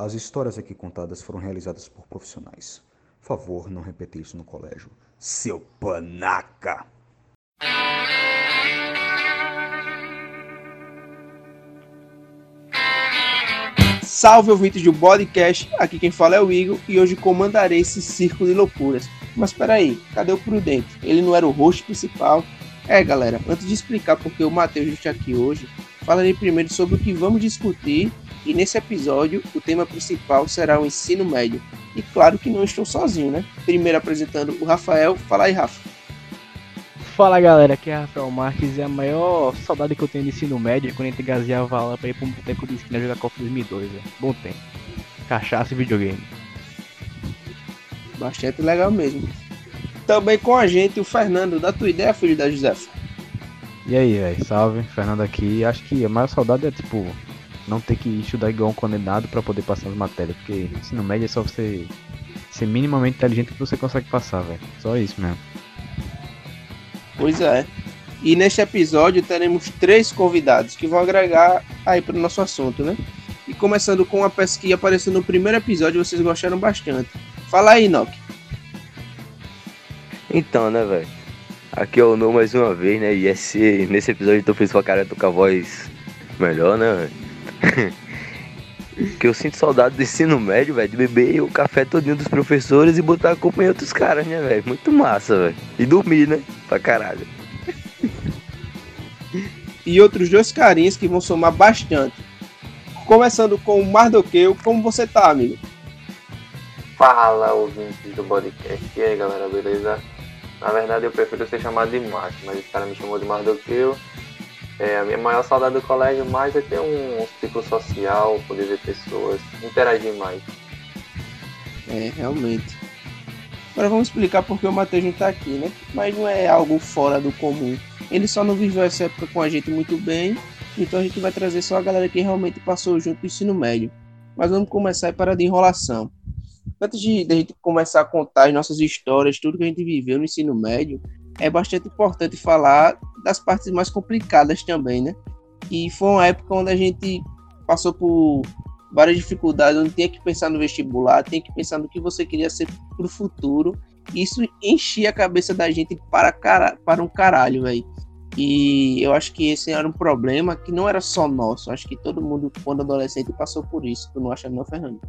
As histórias aqui contadas foram realizadas por profissionais. Favor, não repetir isso no colégio. Seu panaca! Salve ouvintes do Podcast, aqui quem fala é o Igor e hoje comandarei esse círculo de loucuras. Mas peraí, cadê o Prudente? Ele não era o host principal? É galera, antes de explicar porque o Matheus está aqui hoje, falarei primeiro sobre o que vamos discutir e nesse episódio o tema principal será o ensino médio. E claro que não estou sozinho, né? Primeiro apresentando o Rafael. Fala aí, Rafa. Fala galera, aqui é Rafael Marques e a maior saudade que eu tenho de ensino médio é quando a gente gaseava lá pra ir pra um boteco de esquina jogar Copa 2002, véio. bom tempo. Cachaça e videogame. Bastante legal mesmo. Também com a gente o Fernando, da tua ideia, filho da Josefa. E aí, velho, salve, Fernando aqui. Acho que a maior saudade é tipo não ter que estudar igual um condenado para poder passar as matérias, porque ensino médio é só você ser minimamente inteligente que você consegue passar, velho. Só isso mesmo. Pois é. E neste episódio teremos três convidados que vão agregar aí para o nosso assunto, né? E começando com uma peça que apareceu no primeiro episódio, vocês gostaram bastante. Fala aí, Nock. Então, né, velho? Aqui é o No mais uma vez, né? E esse, nesse episódio eu tô feliz pra cara, tô com a voz melhor, né, velho? que eu sinto saudade do ensino médio, velho, de beber o café todinho dos professores e botar a culpa em outros caras, né, velho? Muito massa, velho. E dormir, né? Pra caralho. e outros dois carinhas que vão somar bastante. Começando com o Mardoqueu, como você tá, amigo? Fala, ouvintes do podcast. E aí, galera, beleza? Na verdade, eu prefiro ser chamado de Marco, mas esse cara me chamou de Mardoqueu. É, a minha maior saudade do colégio mais é ter um, ciclo social, poder ver pessoas, interagir mais. É, realmente. Agora vamos explicar porque o Matheus não tá aqui, né? Mas não é algo fora do comum. Ele só não viveu essa época com a gente muito bem, então a gente vai trazer só a galera que realmente passou junto do ensino médio. Mas vamos começar para de enrolação. Antes de, de a gente começar a contar as nossas histórias, tudo que a gente viveu no ensino médio, é bastante importante falar das partes mais complicadas também, né? E foi uma época onde a gente passou por várias dificuldades, onde tinha que pensar no vestibular, tinha que pensar no que você queria ser para o futuro. Isso enchia a cabeça da gente para, cara, para um caralho, velho. E eu acho que esse era um problema que não era só nosso. Acho que todo mundo, quando adolescente, passou por isso. Tu não acha, não, Fernando?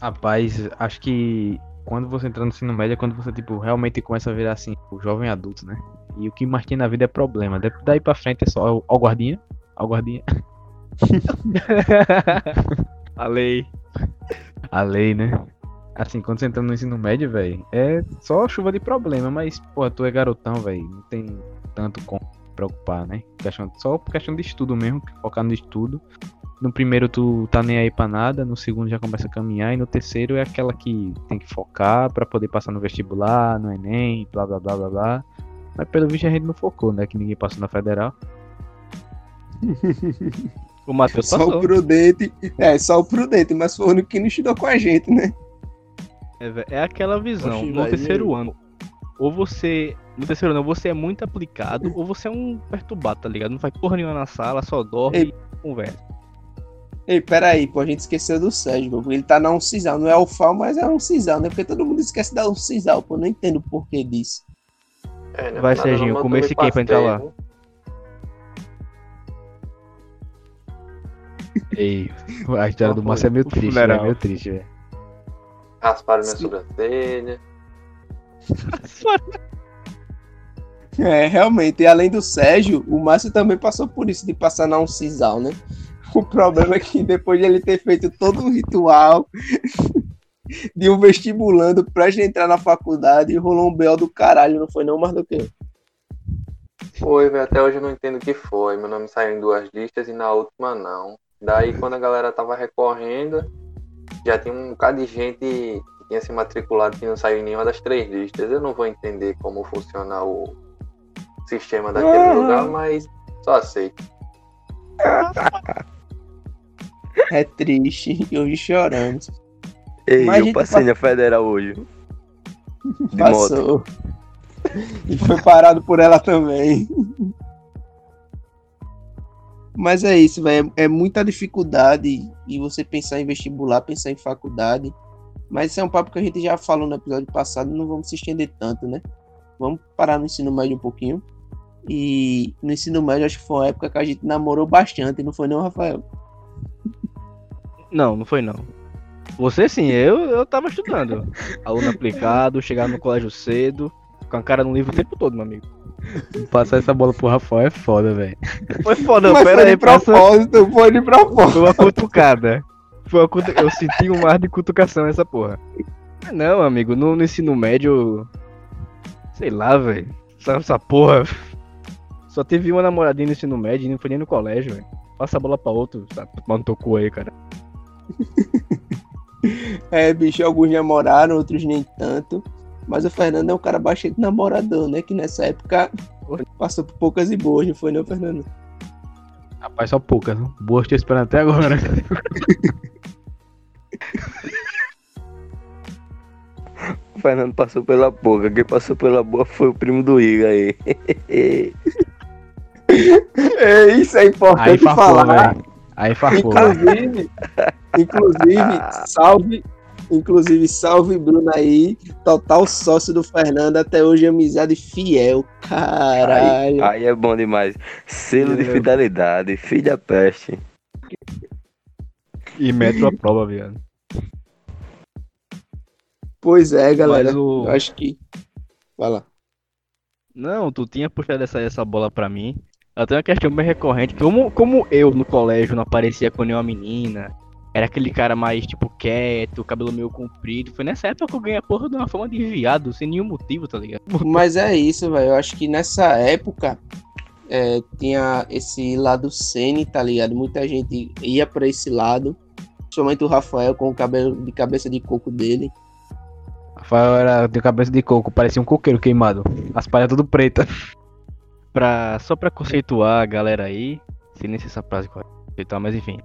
Rapaz, acho que quando você entra no ensino médio é quando você, tipo, realmente começa a virar, assim, o jovem adulto, né? E o que mais tem na vida é problema. Daí pra frente é só o guardinha, o guardinha. a lei. A lei, né? Assim, quando você entra no ensino médio, velho, é só chuva de problema, mas, pô, tu é garotão, velho, não tem tanto como preocupar, né? Questão, só por questão de estudo mesmo, focar no estudo. No primeiro tu tá nem aí pra nada, no segundo já começa a caminhar, e no terceiro é aquela que tem que focar para poder passar no vestibular, no Enem, blá blá blá blá blá. Mas pelo visto a gente não focou, né? Que ninguém passou na federal. o Matheus passou. Só o prudente, é, só o prudente, mas foi o único que não estudou com a gente, né? É, é aquela visão, Oxi, no terceiro ano. Ou você. No terceiro ano, você é muito aplicado, ou você é um perturbado, tá ligado? Não faz porra nenhuma na sala, só dorme Ei. e conversa. Ei, peraí, pô, a gente esqueceu do Sérgio, pô. Ele tá na uncisal, não é o FAL, mas é um cisal, né? Porque todo mundo esquece da uncisal, pô. Não entendo o porquê disso. É, né? Vai, Serginho, comer esse quem pra entrar lá? Ei, a história do Márcio é meio triste, né? É meio triste, velho. Rasparam minha sobrancelha. é, realmente. E além do Sérgio, o Márcio também passou por isso, de passar na uncisal, né? O problema é que depois de ele ter feito todo um ritual de um vestibulando pra gente entrar na faculdade, rolou um B.O. do caralho, não foi não, mais do que? Foi, velho, até hoje eu não entendo o que foi. Meu nome saiu em duas listas e na última não. Daí quando a galera tava recorrendo, já tinha um bocado de gente que tinha se matriculado que não saiu em nenhuma das três listas. Eu não vou entender como funciona o sistema daquele lugar, mas só aceito. É triste, e hoje chorando. Ei, Mas eu passei na federal hoje. De Passou. Moto. E foi parado por ela também. Mas é isso, velho. É, é muita dificuldade e você pensar em vestibular, pensar em faculdade. Mas isso é um papo que a gente já falou no episódio passado, não vamos se estender tanto, né? Vamos parar no ensino médio um pouquinho. E no ensino médio acho que foi uma época que a gente namorou bastante, não foi não, Rafael? Não, não foi não. Você sim, eu, eu tava estudando. Aluno aplicado, chegar no colégio cedo, com a cara no livro o tempo todo, meu amigo. Passar essa bola pro Rafael é foda, velho. Foi foda, Mas pera foi aí, de propósito, foi de propósito. Foi uma cutucada. Foi uma cutu... Eu senti um mar de cutucação nessa porra. Não, amigo, no, no ensino médio. Sei lá, velho. Essa, essa porra. Só teve uma namoradinha no ensino médio e não foi nem no colégio, velho. Passa a bola pra outro, tá tomando teu cu aí, cara. É, bicho, alguns namoraram, outros nem tanto. Mas o Fernando é um cara bastante namorador, né? Que nessa época passou por poucas e boas, não foi não, Fernando? Rapaz, só poucas, né? Boas te esperando até agora. O Fernando passou pela boca, quem passou pela boa foi o primo do Iga aí. É, isso é importante Aí falar. velho. Aí velho. Inclusive, inclusive, salve, inclusive, salve Bruno aí, total sócio do Fernando, até hoje amizade fiel, Aí, caralho. aí é bom demais. Selo de Meu. fidelidade, filho da peste. E metro a prova, viado. Pois é, galera, o- eu acho que... Vai lá. Não, tu tinha puxado essa, essa bola pra mim. Eu tenho uma questão bem recorrente. Como, como eu no colégio não aparecia com nenhuma menina, era aquele cara mais, tipo, quieto, cabelo meio comprido. Foi nessa época que eu ganhei a porra de uma forma de viado, sem nenhum motivo, tá ligado? Mas é isso, velho, eu acho que nessa época é, tinha esse lado cene, tá ligado? Muita gente ia pra esse lado, principalmente o Rafael com o cabelo de cabeça de coco dele. Rafael era de cabeça de coco, parecia um coqueiro queimado. As palhas tudo preta. Pra, só pra conceituar a galera aí, sem nem se essa frase conceituar, mas enfim.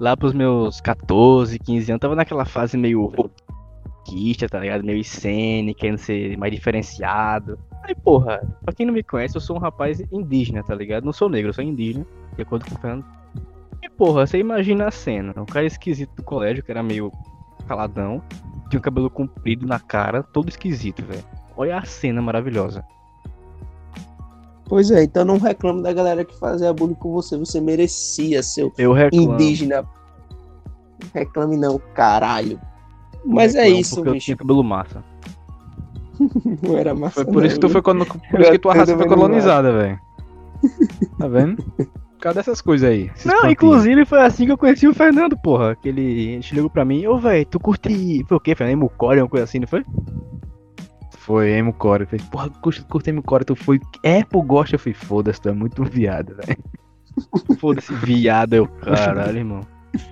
Lá pros meus 14, 15 anos, tava naquela fase meio roquista, tá ligado? Meio scene, querendo ser mais diferenciado. Aí, porra, pra quem não me conhece, eu sou um rapaz indígena, tá ligado? Não sou negro, eu sou indígena, de acordo com o Fernando. E, porra, você imagina a cena. Um cara esquisito do colégio, que era meio caladão, tinha o cabelo comprido na cara, todo esquisito, velho. Olha a cena maravilhosa. Pois é, então não reclame da galera que fazia bullying com você, você merecia, seu Eu reclamo. indígena. Reclame não, caralho. Mas é reclamo isso, porque eu bicho. tinha cabelo massa. Não era massa. Foi por não, isso que tu foi, colo- por isso que tua Eu raça foi colonizada, velho. Tá vendo? Cadê essas coisas aí? Não, pontinhos? inclusive foi assim que eu conheci o Fernando, porra. Que ele chegou pra mim, ô velho, tu curte. Foi o quê, Fernando? Emucore, uma coisa assim, não foi? Foi Emo Core. Fez, porra, curte, curte Emo Core. Tu foi. É, pô, gosta. Eu fui, foda-se, tu é muito viado, velho. Foda-se, viado, eu. Caralho, irmão.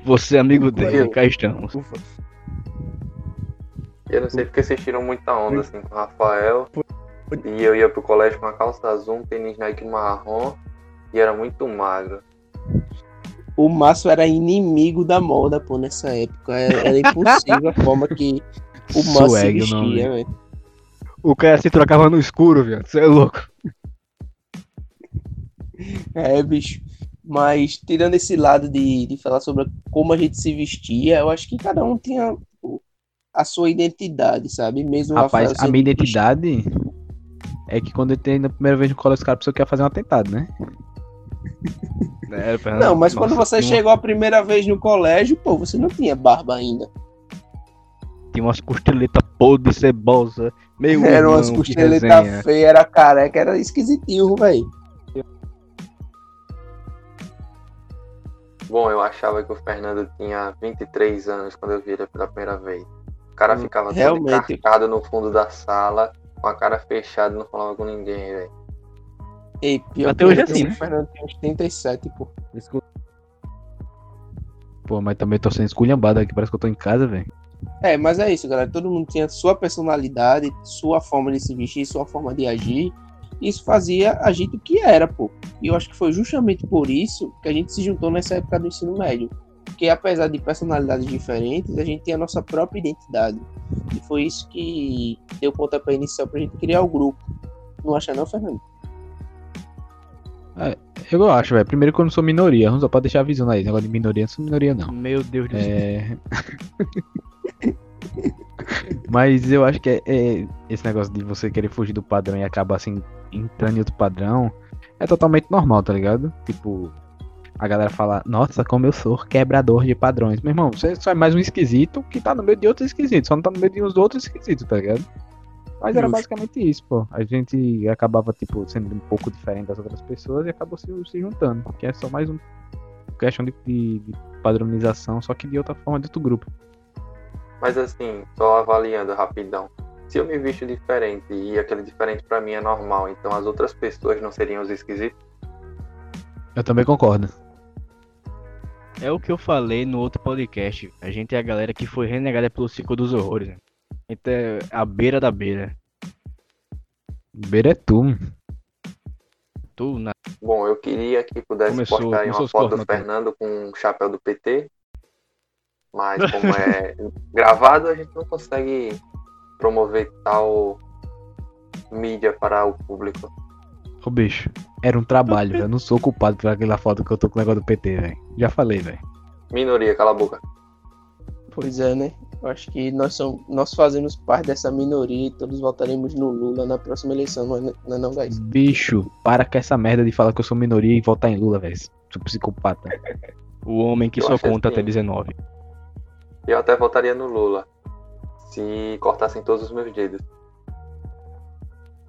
Você é amigo dele, cá estamos. Eu não sei porque vocês tiram muita onda assim com o Rafael. E eu ia pro colégio com uma calça azul, um tênis Nike marrom e era muito magro. O Márcio era inimigo da moda, pô, nessa época. Era, era impossível a forma que o Márcio vestia, velho. O cara se trocava no escuro, viado. Você é louco. É, bicho. Mas tirando esse lado de, de falar sobre como a gente se vestia, eu acho que cada um tinha a sua identidade, sabe? Mesmo o Rapaz, Rafael a minha identidade é que quando eu entrei na primeira vez no colégio, os caras pensaram que ia fazer um atentado, né? É, Não, mas quando nossa, você tinha uma- chegou a primeira vez no colégio, pô, você não tinha barba ainda. Tinha umas costeletas podres, cebosa. Meio Era umas costeletas resenha. feias, era careca, era esquisitinho, velho. Bom, eu achava que o Fernando tinha 23 anos quando eu vi ele pela primeira vez. O cara ficava todo Realmente. encarcado no fundo da sala, com a cara fechada, não falava com ninguém, velho. Ei, pior Até que hoje é eu assim, tenho- né? O Fernando tem uns 37, pô. Pô, mas também tô sendo esculhambado aqui, parece que eu tô em casa, velho. É, mas é isso, galera. Todo mundo tinha sua personalidade, sua forma de se vestir, sua forma de agir. Isso fazia a gente o que era, pô. E eu acho que foi justamente por isso que a gente se juntou nessa época do ensino médio. Porque apesar de personalidades diferentes, a gente tem a nossa própria identidade. E foi isso que deu o pontapé inicial pra gente criar o grupo. Não acha não, Fernando? Eu acho, velho. Primeiro que eu não sou minoria. Só pode deixar avisando aí. Negócio de minoria, eu não sou minoria, não. Meu Deus do céu. É. Mas eu acho que é, é- esse negócio de você querer fugir do padrão e acabar assim entrando em outro padrão é totalmente normal, tá ligado? Tipo, a galera fala, nossa, como eu sou quebrador de padrões. Meu irmão, você só é mais um esquisito que tá no meio de outros esquisitos, só não tá no meio de uns outros esquisitos, tá ligado? Mas era basicamente isso, pô. A gente acabava, tipo, sendo um pouco diferente das outras pessoas e acabou se, se juntando. Que é só mais um questão de, de- de padronização, só que de outra forma de outro grupo. Mas assim, só avaliando rapidão. Se eu me visto diferente e aquele diferente pra mim é normal, então as outras pessoas não seriam os esquisitos? Eu também concordo. É o que eu falei no outro podcast. A gente é a galera que foi renegada pelo ciclo dos horrores. Né? A gente é a beira da beira. Beira é tu. Tu, na... Bom, eu queria que pudesse Começou- postar aí começou uma foto do Fernando com um chapéu do PT. Mas como é gravado, a gente não consegue promover tal mídia para o público. Ô bicho, era um trabalho. Eu não sou culpado por aquela foto que eu tô com o negócio do PT, velho. Já falei, velho. Minoria, cala a boca. Pois é, né? Eu acho que nós, somos, nós fazemos parte dessa minoria e todos votaremos no Lula na próxima eleição, não é não, é não guys? Bicho, para com essa merda de falar que eu sou minoria e votar em Lula, velho. Sou psicopata. o homem que Eu só conta assim. até 19. Eu até votaria no Lula. Se cortassem todos os meus dedos.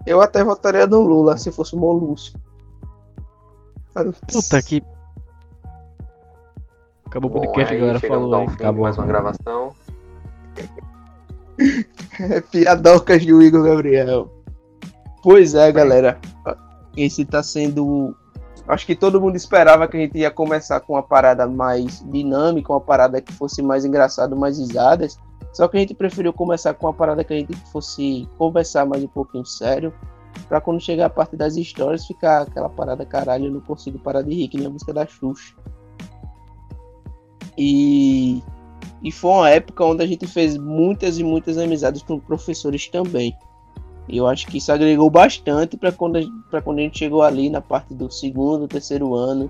Eu até votaria no Lula se fosse o Molusco. Puta que. Acabou o Bom, podcast, a aí galera falou ao fim acabou. mais uma gravação. É piadocas do Igor Gabriel. Pois é, galera. Esse tá sendo. Acho que todo mundo esperava que a gente ia começar com uma parada mais dinâmica, uma parada que fosse mais engraçada, mais risadas. Só que a gente preferiu começar com uma parada que a gente fosse conversar mais um pouquinho sério. Pra quando chegar a parte das histórias ficar aquela parada caralho, eu não consigo parar de rir, que nem a música da Xuxa. E e foi uma época onde a gente fez muitas e muitas amizades com professores também. E eu acho que isso agregou bastante para quando, quando a gente chegou ali na parte do segundo, terceiro ano,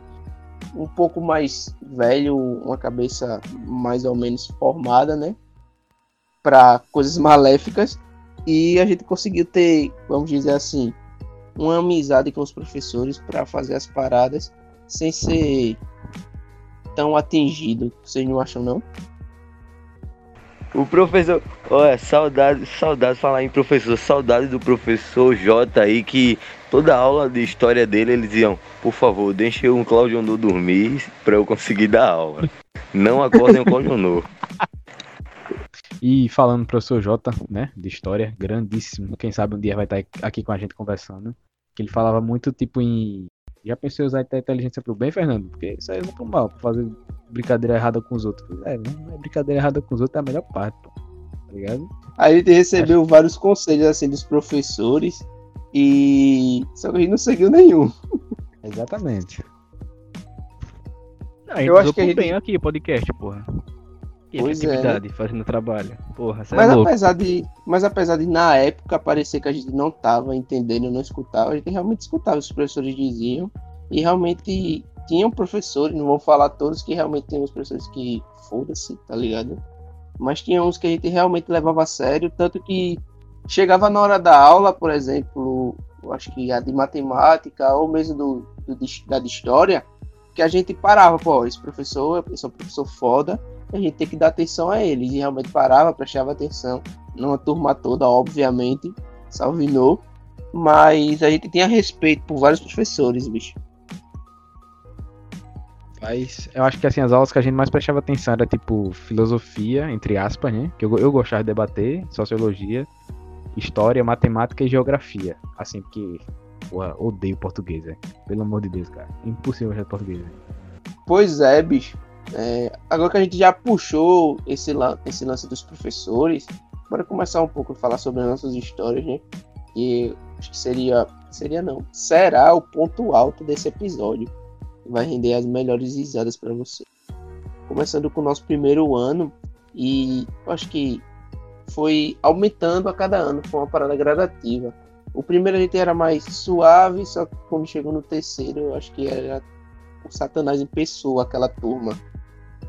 um pouco mais velho, uma cabeça mais ou menos formada, né? Para coisas maléficas. E a gente conseguiu ter, vamos dizer assim, uma amizade com os professores para fazer as paradas sem ser tão atingido. Vocês não acham, não? O professor, olha, saudade, saudade falar em professor, saudade do professor J aí que toda aula de história dele eles diziam, por favor, deixe um Cláudio Honor dormir pra eu conseguir dar aula. Não acordem o Cláudio Honor. E falando do professor Jota, né, de história, grandíssimo. Quem sabe um dia vai estar aqui com a gente conversando. Que ele falava muito, tipo, em. Já pensei em usar a inteligência pro bem, Fernando? Porque isso aí não pro mal, pra fazer brincadeira errada com os outros. É, não é brincadeira errada com os outros é a melhor parte, pô. Tá ligado? A gente recebeu vários conselhos assim dos professores e só que a gente não seguiu nenhum. Exatamente. Ah, a gente Eu acho que a gente- bem aqui, podcast, porra. E Pois é, efetividade, fazendo trabalho. Porra, é Mas louco. apesar de, mas apesar de na época parecer que a gente não tava entendendo, não escutava, a gente realmente escutava os professores diziam e realmente tinham professores, não vou falar todos que realmente tem uns professores que foda-se, tá ligado? Mas tinha uns que a gente realmente levava a sério, tanto que chegava na hora da aula, por exemplo, eu acho que a de matemática ou mesmo do, do da de história, que a gente parava, pô, esse professor, esse é um professor foda, a gente tem que dar atenção a eles. E realmente parava, prestava atenção. Não a turma toda, obviamente, salvinou. Mas a gente tinha respeito por vários professores, bicho. Mas eu acho que assim, as aulas que a gente mais prestava atenção era tipo filosofia, entre aspas, né? Que eu, eu gostava de debater, sociologia, história, matemática e geografia. Assim, porque, porra, odeio português, velho. Pelo amor de Deus, cara. Impossível de português, velho. Pois é, bicho. É, agora que a gente já puxou esse, esse lance dos professores, bora começar um pouco a falar sobre as nossas histórias, né? E acho que seria. Seria não. Será o ponto alto desse episódio. Que vai render as melhores risadas para você. Começando com o nosso primeiro ano. E acho que foi aumentando a cada ano, foi uma parada gradativa. O primeiro a gente era mais suave, só que quando chegou no terceiro, eu acho que era o Satanás em pessoa, aquela turma.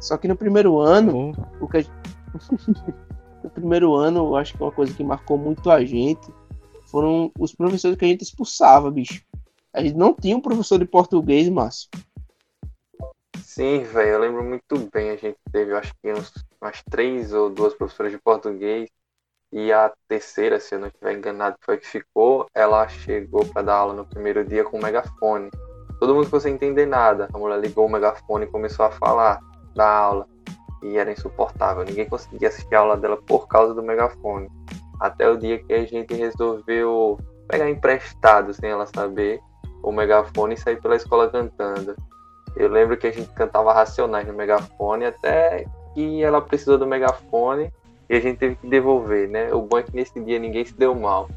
Só que no primeiro ano, Oh, o que a... no primeiro ano, eu acho que uma coisa que marcou muito a gente foram os professores que a gente expulsava, bicho. A gente não tinha um professor de português, Márcio. Sim, velho, eu lembro muito bem. A gente teve, eu acho que uns, umas três ou duas professoras de português. E a terceira, se eu não estiver enganado, foi a que ficou. Ela chegou para dar aula no primeiro dia com um megafone. Todo mundo ficou sem entender nada. A mulher ligou o megafone e começou a falar da aula. E era insuportável. Ninguém conseguia assistir a aula dela por causa do megafone. Até o dia que a gente resolveu pegar emprestado, sem ela saber, o megafone e sair pela escola cantando. Eu lembro que a gente cantava Racionais no megafone até que ela precisou do megafone e a gente teve que devolver, né? O bom é que nesse dia ninguém se deu mal.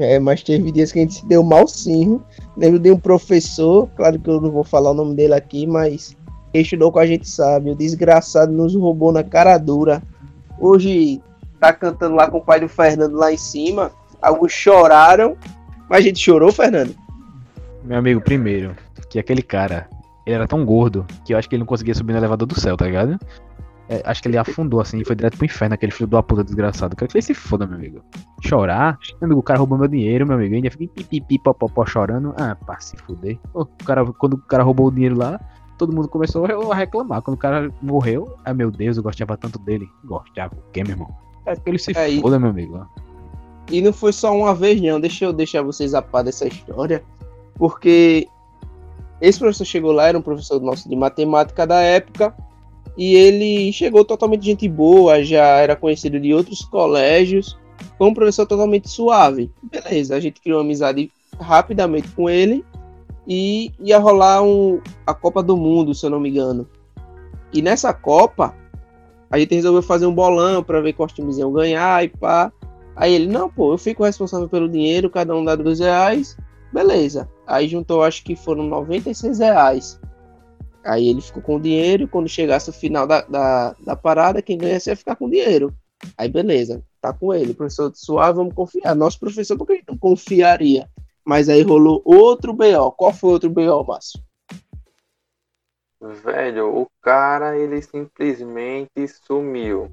É, mas teve dias que a gente se deu mal sim. Lembro de um professor, claro que eu não vou falar o nome dele aqui, mas quem estudou com a gente sabe, o desgraçado nos roubou na cara dura. Hoje tá cantando lá com o pai do Fernando lá em cima. Alguns choraram, mas a gente chorou, Fernando. Meu amigo, primeiro, que aquele cara, ele era tão gordo que eu acho que ele não conseguia subir no elevador do céu, tá ligado? É, acho que ele afundou assim e foi direto pro inferno, aquele filho uma puta desgraçado. Quero que ele se foda, meu amigo. Chorar? Meu amigo, o cara roubou meu dinheiro, meu amigo. Ainda fica pipipi, popopó chorando. Ah, pá, se fuder. O cara, quando o cara roubou o dinheiro lá, todo mundo começou a reclamar. Quando o cara morreu, ah, meu Deus, eu gostava tanto dele. Gostava o quê, meu irmão? É que ele se É, e- foda, meu amigo. E não foi só uma vez, não. Deixa eu deixar vocês a par dessa história. Porque esse professor chegou lá, era um professor nosso de matemática da época. E ele chegou totalmente gente boa, já era conhecido de outros colégios. Foi um professor totalmente suave. Beleza, a gente criou uma amizade rapidamente com ele. E ia rolar um, a Copa do Mundo, se eu não me engano. E nessa Copa, a gente resolveu fazer um bolão para ver quais times iam ganhar e pá. Aí ele, não, pô, eu fico responsável pelo dinheiro, cada um dá dois reais. Beleza. Aí juntou, acho que foram 96 reais. Aí ele ficou com o dinheiro, e quando chegasse o final da, da, da parada, quem ganhasse ia ficar com o dinheiro. Aí beleza, tá com ele. Professor suave, vamos confiar. Nosso professor, porque não confiaria? Mas aí rolou outro BO. Qual foi outro BO, Márcio? Velho, o cara, ele simplesmente sumiu.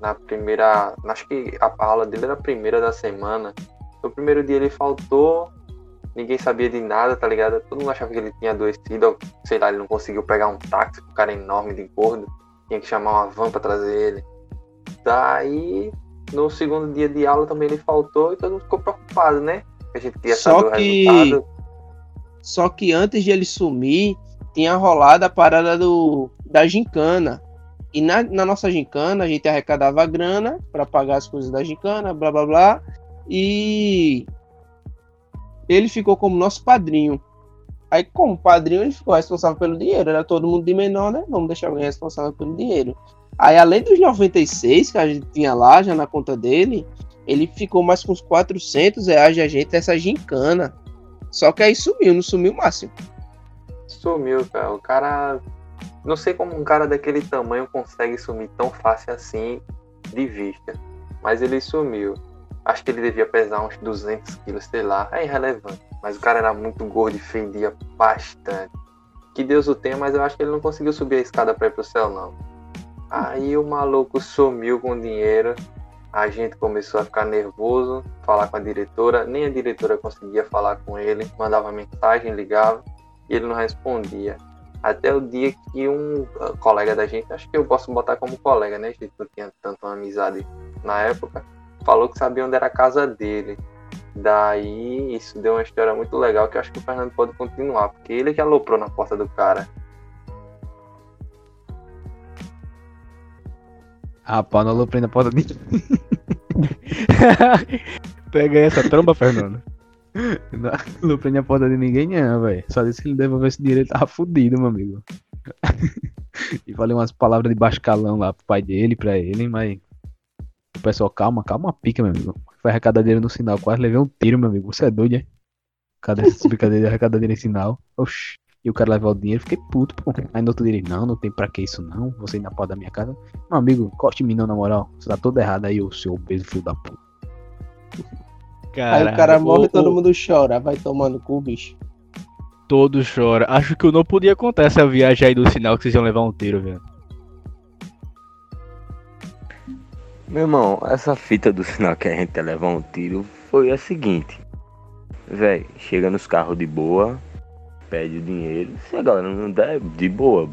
Na primeira. Acho que a aula dele era a primeira da semana. No primeiro dia ele faltou, ninguém sabia de nada, tá ligado? Todo mundo achava que ele tinha adoecido, sei lá, ele não conseguiu pegar um táxi, o cara é enorme de gordo, tinha que chamar uma van pra trazer ele. Daí, no segundo dia de aula também ele faltou e todo mundo ficou preocupado, né? A gente queria Só saber que- o resultado. Só que antes de ele sumir, tinha rolado a parada do, da gincana. E na, na nossa gincana, a gente arrecadava grana para pagar as coisas da gincana, blá blá blá. E ele ficou como nosso padrinho. Aí, como padrinho, ele ficou responsável pelo dinheiro. Era todo mundo de menor, né? Vamos deixar alguém responsável pelo dinheiro. Aí, além dos 96 que a gente tinha lá, já na conta dele, ele ficou mais com uns 400 reais de a gente dessa gincana. Só que aí sumiu, não sumiu o máximo. Sumiu, cara. O cara. Não sei como um cara daquele tamanho consegue sumir tão fácil assim de vista. Mas ele sumiu. Acho que ele devia pesar uns 200 quilos, sei lá. É irrelevante. Mas o cara era muito gordo e fendia bastante. Que Deus o tenha, mas eu acho que ele não conseguiu subir a escada pra ir pro céu, não. Aí o maluco sumiu com o dinheiro. A gente começou a ficar nervoso, falar com a diretora. Nem a diretora conseguia falar com ele. Mandava mensagem, ligava e ele não respondia. Até o dia que um uh, colega da gente, acho que eu posso botar como colega, né? A gente não tinha tanto uma amizade na época, falou que sabia onde era a casa dele. Daí isso deu uma história muito legal que eu acho que o Fernando pode continuar, porque ele que aloprou na porta do cara. Rapaz, não aloprei na porta de Pega essa tromba, Fernando. Não aloprei na porta de ninguém, não, velho. Só disse que ele devolvesse dinheiro, ele tava fudido, meu amigo. e falei umas palavras de baixo calão lá pro pai dele, pra ele, mas. O pessoal, calma, calma pica, meu amigo. Foi arrecadar dinheiro no sinal, quase levei um tiro, meu amigo. Você é doido, é? Cadê essa brincadeira de arrecadar dinheiro em sinal? Oxi. E o cara levar o dinheiro, fiquei puto, pô. Aí no outro dia ele, não, não tem pra que isso não. Você ir na porta da minha casa. Meu amigo, corte em mim não, na moral. Você tá todo errado aí, ô seu obeso filho da puta. Aí o cara morre e todo mundo chora. Vai tomando cu, bicho. Todo chora. Acho que eu não podia contar essa viagem aí do sinal que vocês iam levar um tiro, velho. Meu irmão, essa fita do sinal que a gente ia levar um tiro foi a seguinte. Véi, chega nos carros de boa, pede o dinheiro. Se a galera não der, de boa,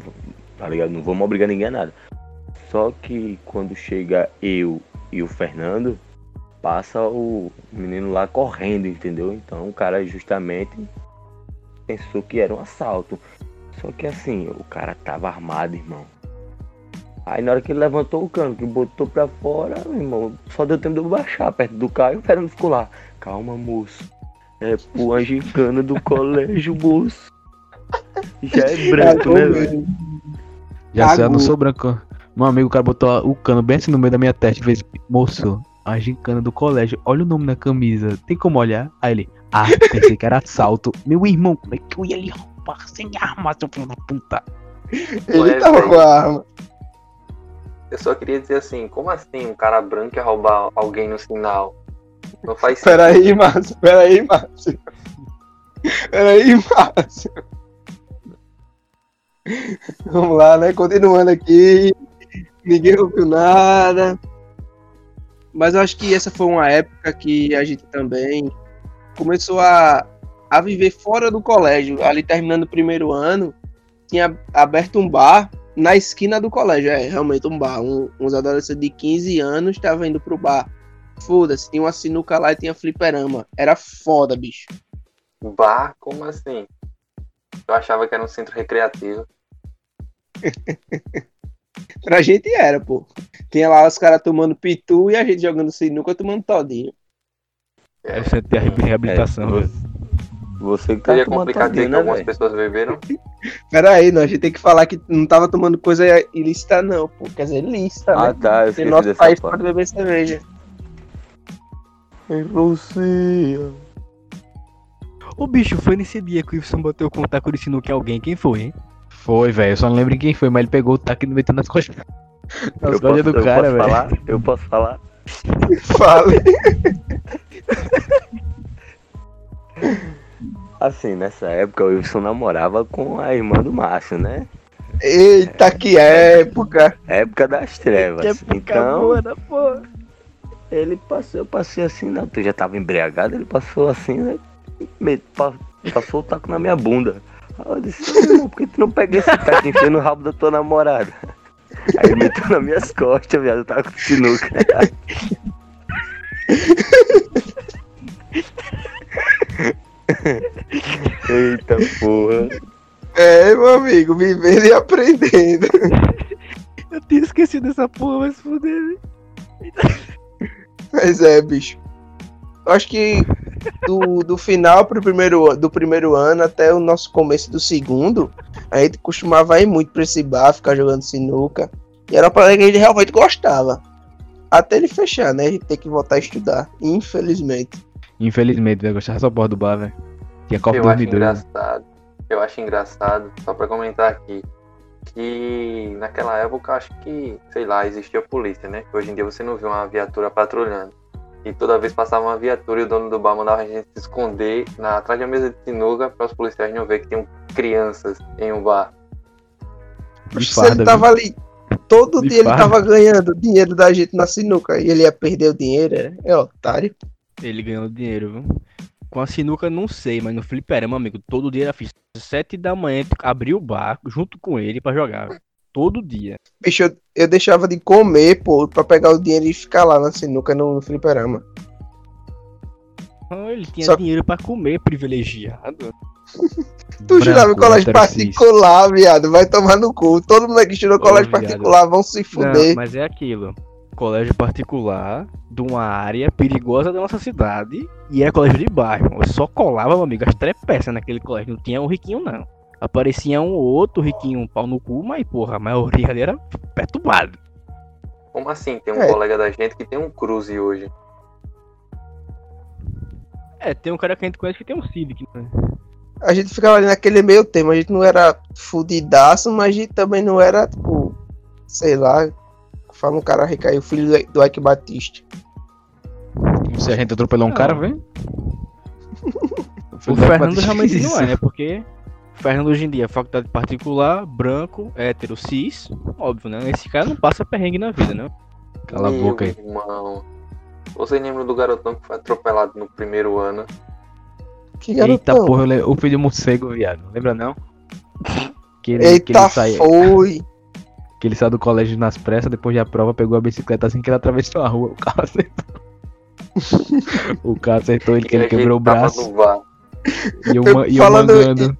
tá ligado? Não vamos obrigar ninguém a nada. Só que quando chega eu e o Fernando, passa o menino lá correndo, entendeu? Então o cara justamente pensou que era um assalto. Só que assim, o cara tava armado, irmão. Aí na hora que ele levantou o cano, que botou pra fora, meu irmão, só deu tempo de eu baixar perto do carro e o Fernando ficou lá. Calma, moço. É pro angicano do colégio, moço. Já é branco, né, velho? Já sei, eu não sou branco. Meu amigo, o cara botou o cano bem assim no meio da minha testa e fez, moço, a gincana do colégio, olha o nome na camisa, tem como olhar? Aí ele, ah, pensei que era assalto. Meu irmão, como é que eu ia lhe roubar sem arma, seu filho da puta? Ele Ué, tava velho. com a arma. Eu só queria dizer assim, como assim um cara branco ia roubar alguém no sinal? Não faz sentido. Peraí, Márcio. Peraí, Márcio. Peraí, Márcio. Vamos lá, né? Continuando aqui. Ninguém ouviu nada. Mas eu acho que essa foi uma época que a gente também começou a, a viver fora do colégio. Ali terminando o primeiro ano, tinha aberto um bar na esquina do colégio. É, realmente um bar. Um- uns adolescentes de 15 anos estavam indo pro bar. Foda-se, tinha uma sinuca lá e tinha fliperama. Era foda, bicho. Bar, como assim? Eu achava que era um centro recreativo. Pra gente era, pô. Tinha lá os caras tomando pitu e a gente jogando sinuca tomando todinho. É o centro de reab- reabilitação, É, velho. Você que tá Seria complicado que né, algumas pessoas beberam. Pera aí, não, a gente tem que falar que não tava tomando coisa ilícita, não, pô. Quer dizer, ilícita, Ah, né? tá, eu Porque nosso dessa país parte. pode beber cerveja. Em Rússia. O bicho foi nesse dia que o Wilson bateu com o taco de sinuca alguém. Quem foi, hein? Foi, velho, eu só não lembro quem foi, mas ele pegou o taco e meteu nas costas. Nas Eu posso, costas do eu cara, posso velho. falar? Eu posso falar? Fale. Assim, nessa época o Wilson namorava com a irmã do Márcio, né? Eita, que época. Época das trevas. então, boa da porra. ele passou, eu passei assim, né? Eu já tava embriagado, ele passou assim, né? Me- pa- Passou o taco na minha bunda. Aí eu disse, "Ô, irmão, por que tu não pega esse taco e enfia no rabo da tua namorada? Aí ele meteu nas minhas costas, viado, o taco de sinuca. Eita porra. É, meu amigo, vivendo e aprendendo. Eu tinha esquecido dessa porra, mas foder, velho. Mas é, bicho. Eu acho que do, do final pro primeiro, do primeiro ano até o nosso começo do segundo, a gente costumava ir muito pra esse bar, ficar jogando sinuca. E era uma parada que a gente realmente gostava. Até ele fechar, né? A gente tem que voltar a estudar. Infelizmente. Infelizmente, velho, gostava dessa porra do bar, velho. Tinha Copa Eu acho 2002. engraçado. Eu acho engraçado, só pra comentar aqui, que naquela época acho que, sei lá, existia polícia, né? Hoje em dia você não vê uma viatura patrulhando. E toda vez passava uma viatura e o dono do bar mandava a gente se esconder na, atrás de uma mesa de sinuca para os policiais não ver que tinham crianças em um bar. Se farda, ele tava ali, todo De dia ele farda. tava ganhando dinheiro da gente na sinuca e ele ia perder o dinheiro, é otário. Ele ganhou dinheiro, viu? Com a sinuca, não sei, mas no fliperama, amigo, todo dia era fixe. Sete da manhã, tu abriu o bar junto com ele pra jogar. Todo dia. Bicho, eu, eu deixava de comer, pô, pra pegar o dinheiro e ficar lá na sinuca no, no fliperama. Então, ele tinha Só- dinheiro pra comer, privilegiado. Tu jurava em colégio particular, viado, vai tomar no cu. Todo mundo que estudou colégio viado. particular vão se Não, fuder. mas é aquilo. Colégio particular de uma área perigosa da nossa cidade e era colégio de bairro. Eu só colava, meu amigo, as trepeças naquele colégio. Não tinha um riquinho, não. Aparecia um ou outro riquinho, um pau no cu, mas porra, a maioria ali era perturbado. Como assim? Tem um É. colega da gente que tem um cruze hoje. É, tem um cara que a gente conhece que tem um Civic, né? A gente ficava ali naquele meio termo. A gente não era fudidaço, mas a gente também não era, tipo, sei lá. Fala um cara recaiu, filho do- Ike Batista. Se a gente atropelou um cara, velho. O Fernando realmente não é, né? Porque o Fernando hoje em dia é faculdade particular, branco, hétero, cis, óbvio, né? Esse cara não passa perrengue na vida, né? Cala a Meu boca aí. Irmão. Vocês lembram do garotão que foi atropelado no primeiro ano? Que Eita garotão. porra, eu le- o filho morcego, viado. Lembra não? Que ele, que Eita, ele sai, foi. Que ele saiu do colégio nas pressas, depois da prova, pegou a bicicleta assim que ele atravessou a rua. O carro acertou. o carro acertou ele, que ele quebrou o braço. E eu, ma- e eu Falando- mangando.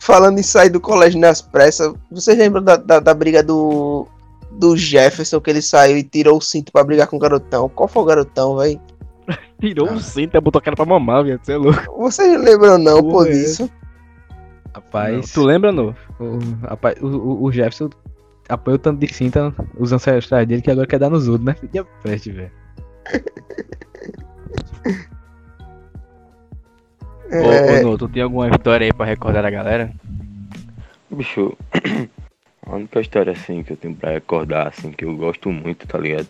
Falando em sair do colégio nas pressas, vocês lembram da, da, da briga do, do Jefferson, que ele saiu e tirou o cinto pra brigar com o garotão? Qual foi o garotão, velho? Tirou o cinto e botou a cara pra mamar, viado. Você é louco. Vocês lembram não, Pô, pô, é. disso? Rapaz, Tu lembra, não? o, rapaz, o, o, o Jefferson apoiou tanto de cinta os ancestrais dele que agora quer dar nos outros, né? Filha peste, velho. Ô, É, ô, Nô, tu tem alguma história aí pra recordar a galera? Bicho, a única história assim que eu tenho pra recordar, assim, que eu gosto muito, tá ligado?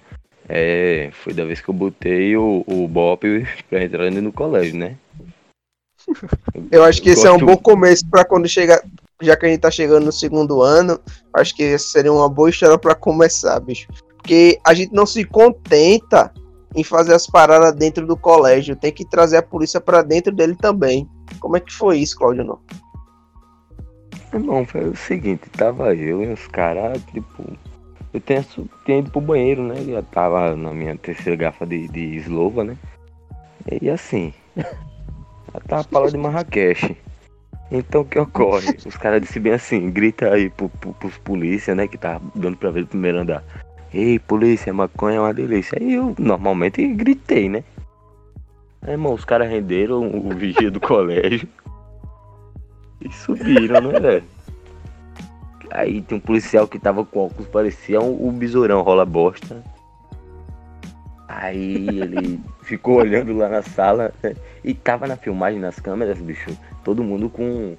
É. Foi da vez que eu botei o, o Bop pra entrar no colégio, né? eu acho que esse é um gosto- bom começo pra quando chegar. Já que a gente tá chegando no segundo ano, acho que seria uma boa história pra começar, bicho. Porque a gente não se contenta em fazer as paradas dentro do colégio, tem que trazer a polícia pra dentro dele também. Como é que foi isso, Claudio? Não? Foi o seguinte, tava eu e os caras, tipo. Eu tinha, tinha ido pro banheiro, né? Já tava na minha terceira garrafa de, de eslova, né? E assim. Já tava falando de Marrakech. Então o que ocorre? Os caras disseram bem assim, grita aí pro, pro, pros polícia, né? Que tava dando pra ver o primeiro andar. Ei, polícia, maconha é uma delícia. Aí eu normalmente gritei, né? Aí, irmão, os caras renderam o vigia do colégio. E subiram, né, velho? Aí tem um policial que tava com óculos, parecia um, um besourão rola bosta. Aí ele ficou olhando lá na sala né? e tava na filmagem, nas câmeras, bicho, todo mundo com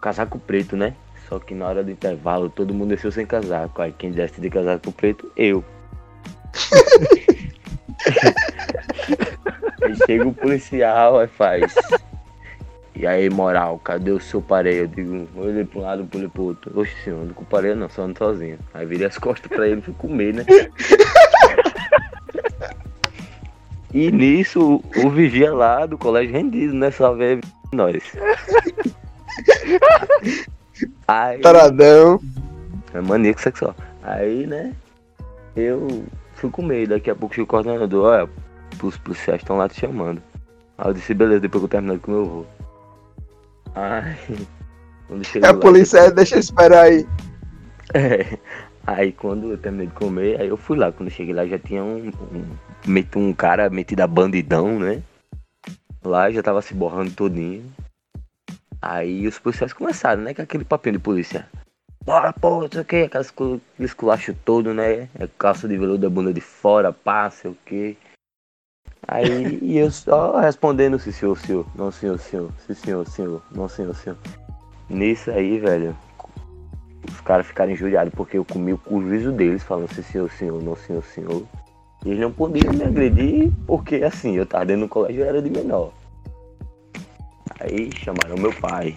casaco preto, né? Só que na hora do intervalo todo mundo desceu sem casaco. Aí quem desce de casaco preto, eu. aí chega o policial, aí faz. E aí, moral, cadê o seu pareio? Eu digo, olhei pra um lado, pulei pro outro. Oxe, senhor, não com pareio não, só ando sozinho. Aí virei as costas pra ele e fui comer, né? E nisso, o, vigia lá do colégio rendido, né? Só vê nós. Aí, Taradão. é maníaco sexual. Aí, né? Eu fui comer. Daqui a pouco o coordenador. Olha, os policiais estão lá te chamando. Aí eu disse, beleza, depois que eu terminar de comer eu vou. Quando chegou É a lá, polícia, é, deixa eu esperar aí. é. Aí quando eu terminei de comer, aí eu fui lá. Quando cheguei lá já tinha um. um um cara metido a bandidão, né? Lá já tava se borrando todinho. Aí os policiais começaram, né? Com aquele papinho de polícia. Bora, pô, não sei o que, aquelas esculacho todo, né? É calça de veludo da bunda de fora, pá, sei o que. Aí e eu só respondendo, sim senhor, senhor, não senhor, senhor, sim senhor, senhor, não senhor, senhor. Nisso aí, velho, os caras ficaram injuriados porque eu comi o juízo deles, falando sim senhor, senhor, não senhor, senhor. E eles não podiam me agredir porque assim, eu tava dentro do colégio eu era de menor. Aí chamaram meu pai.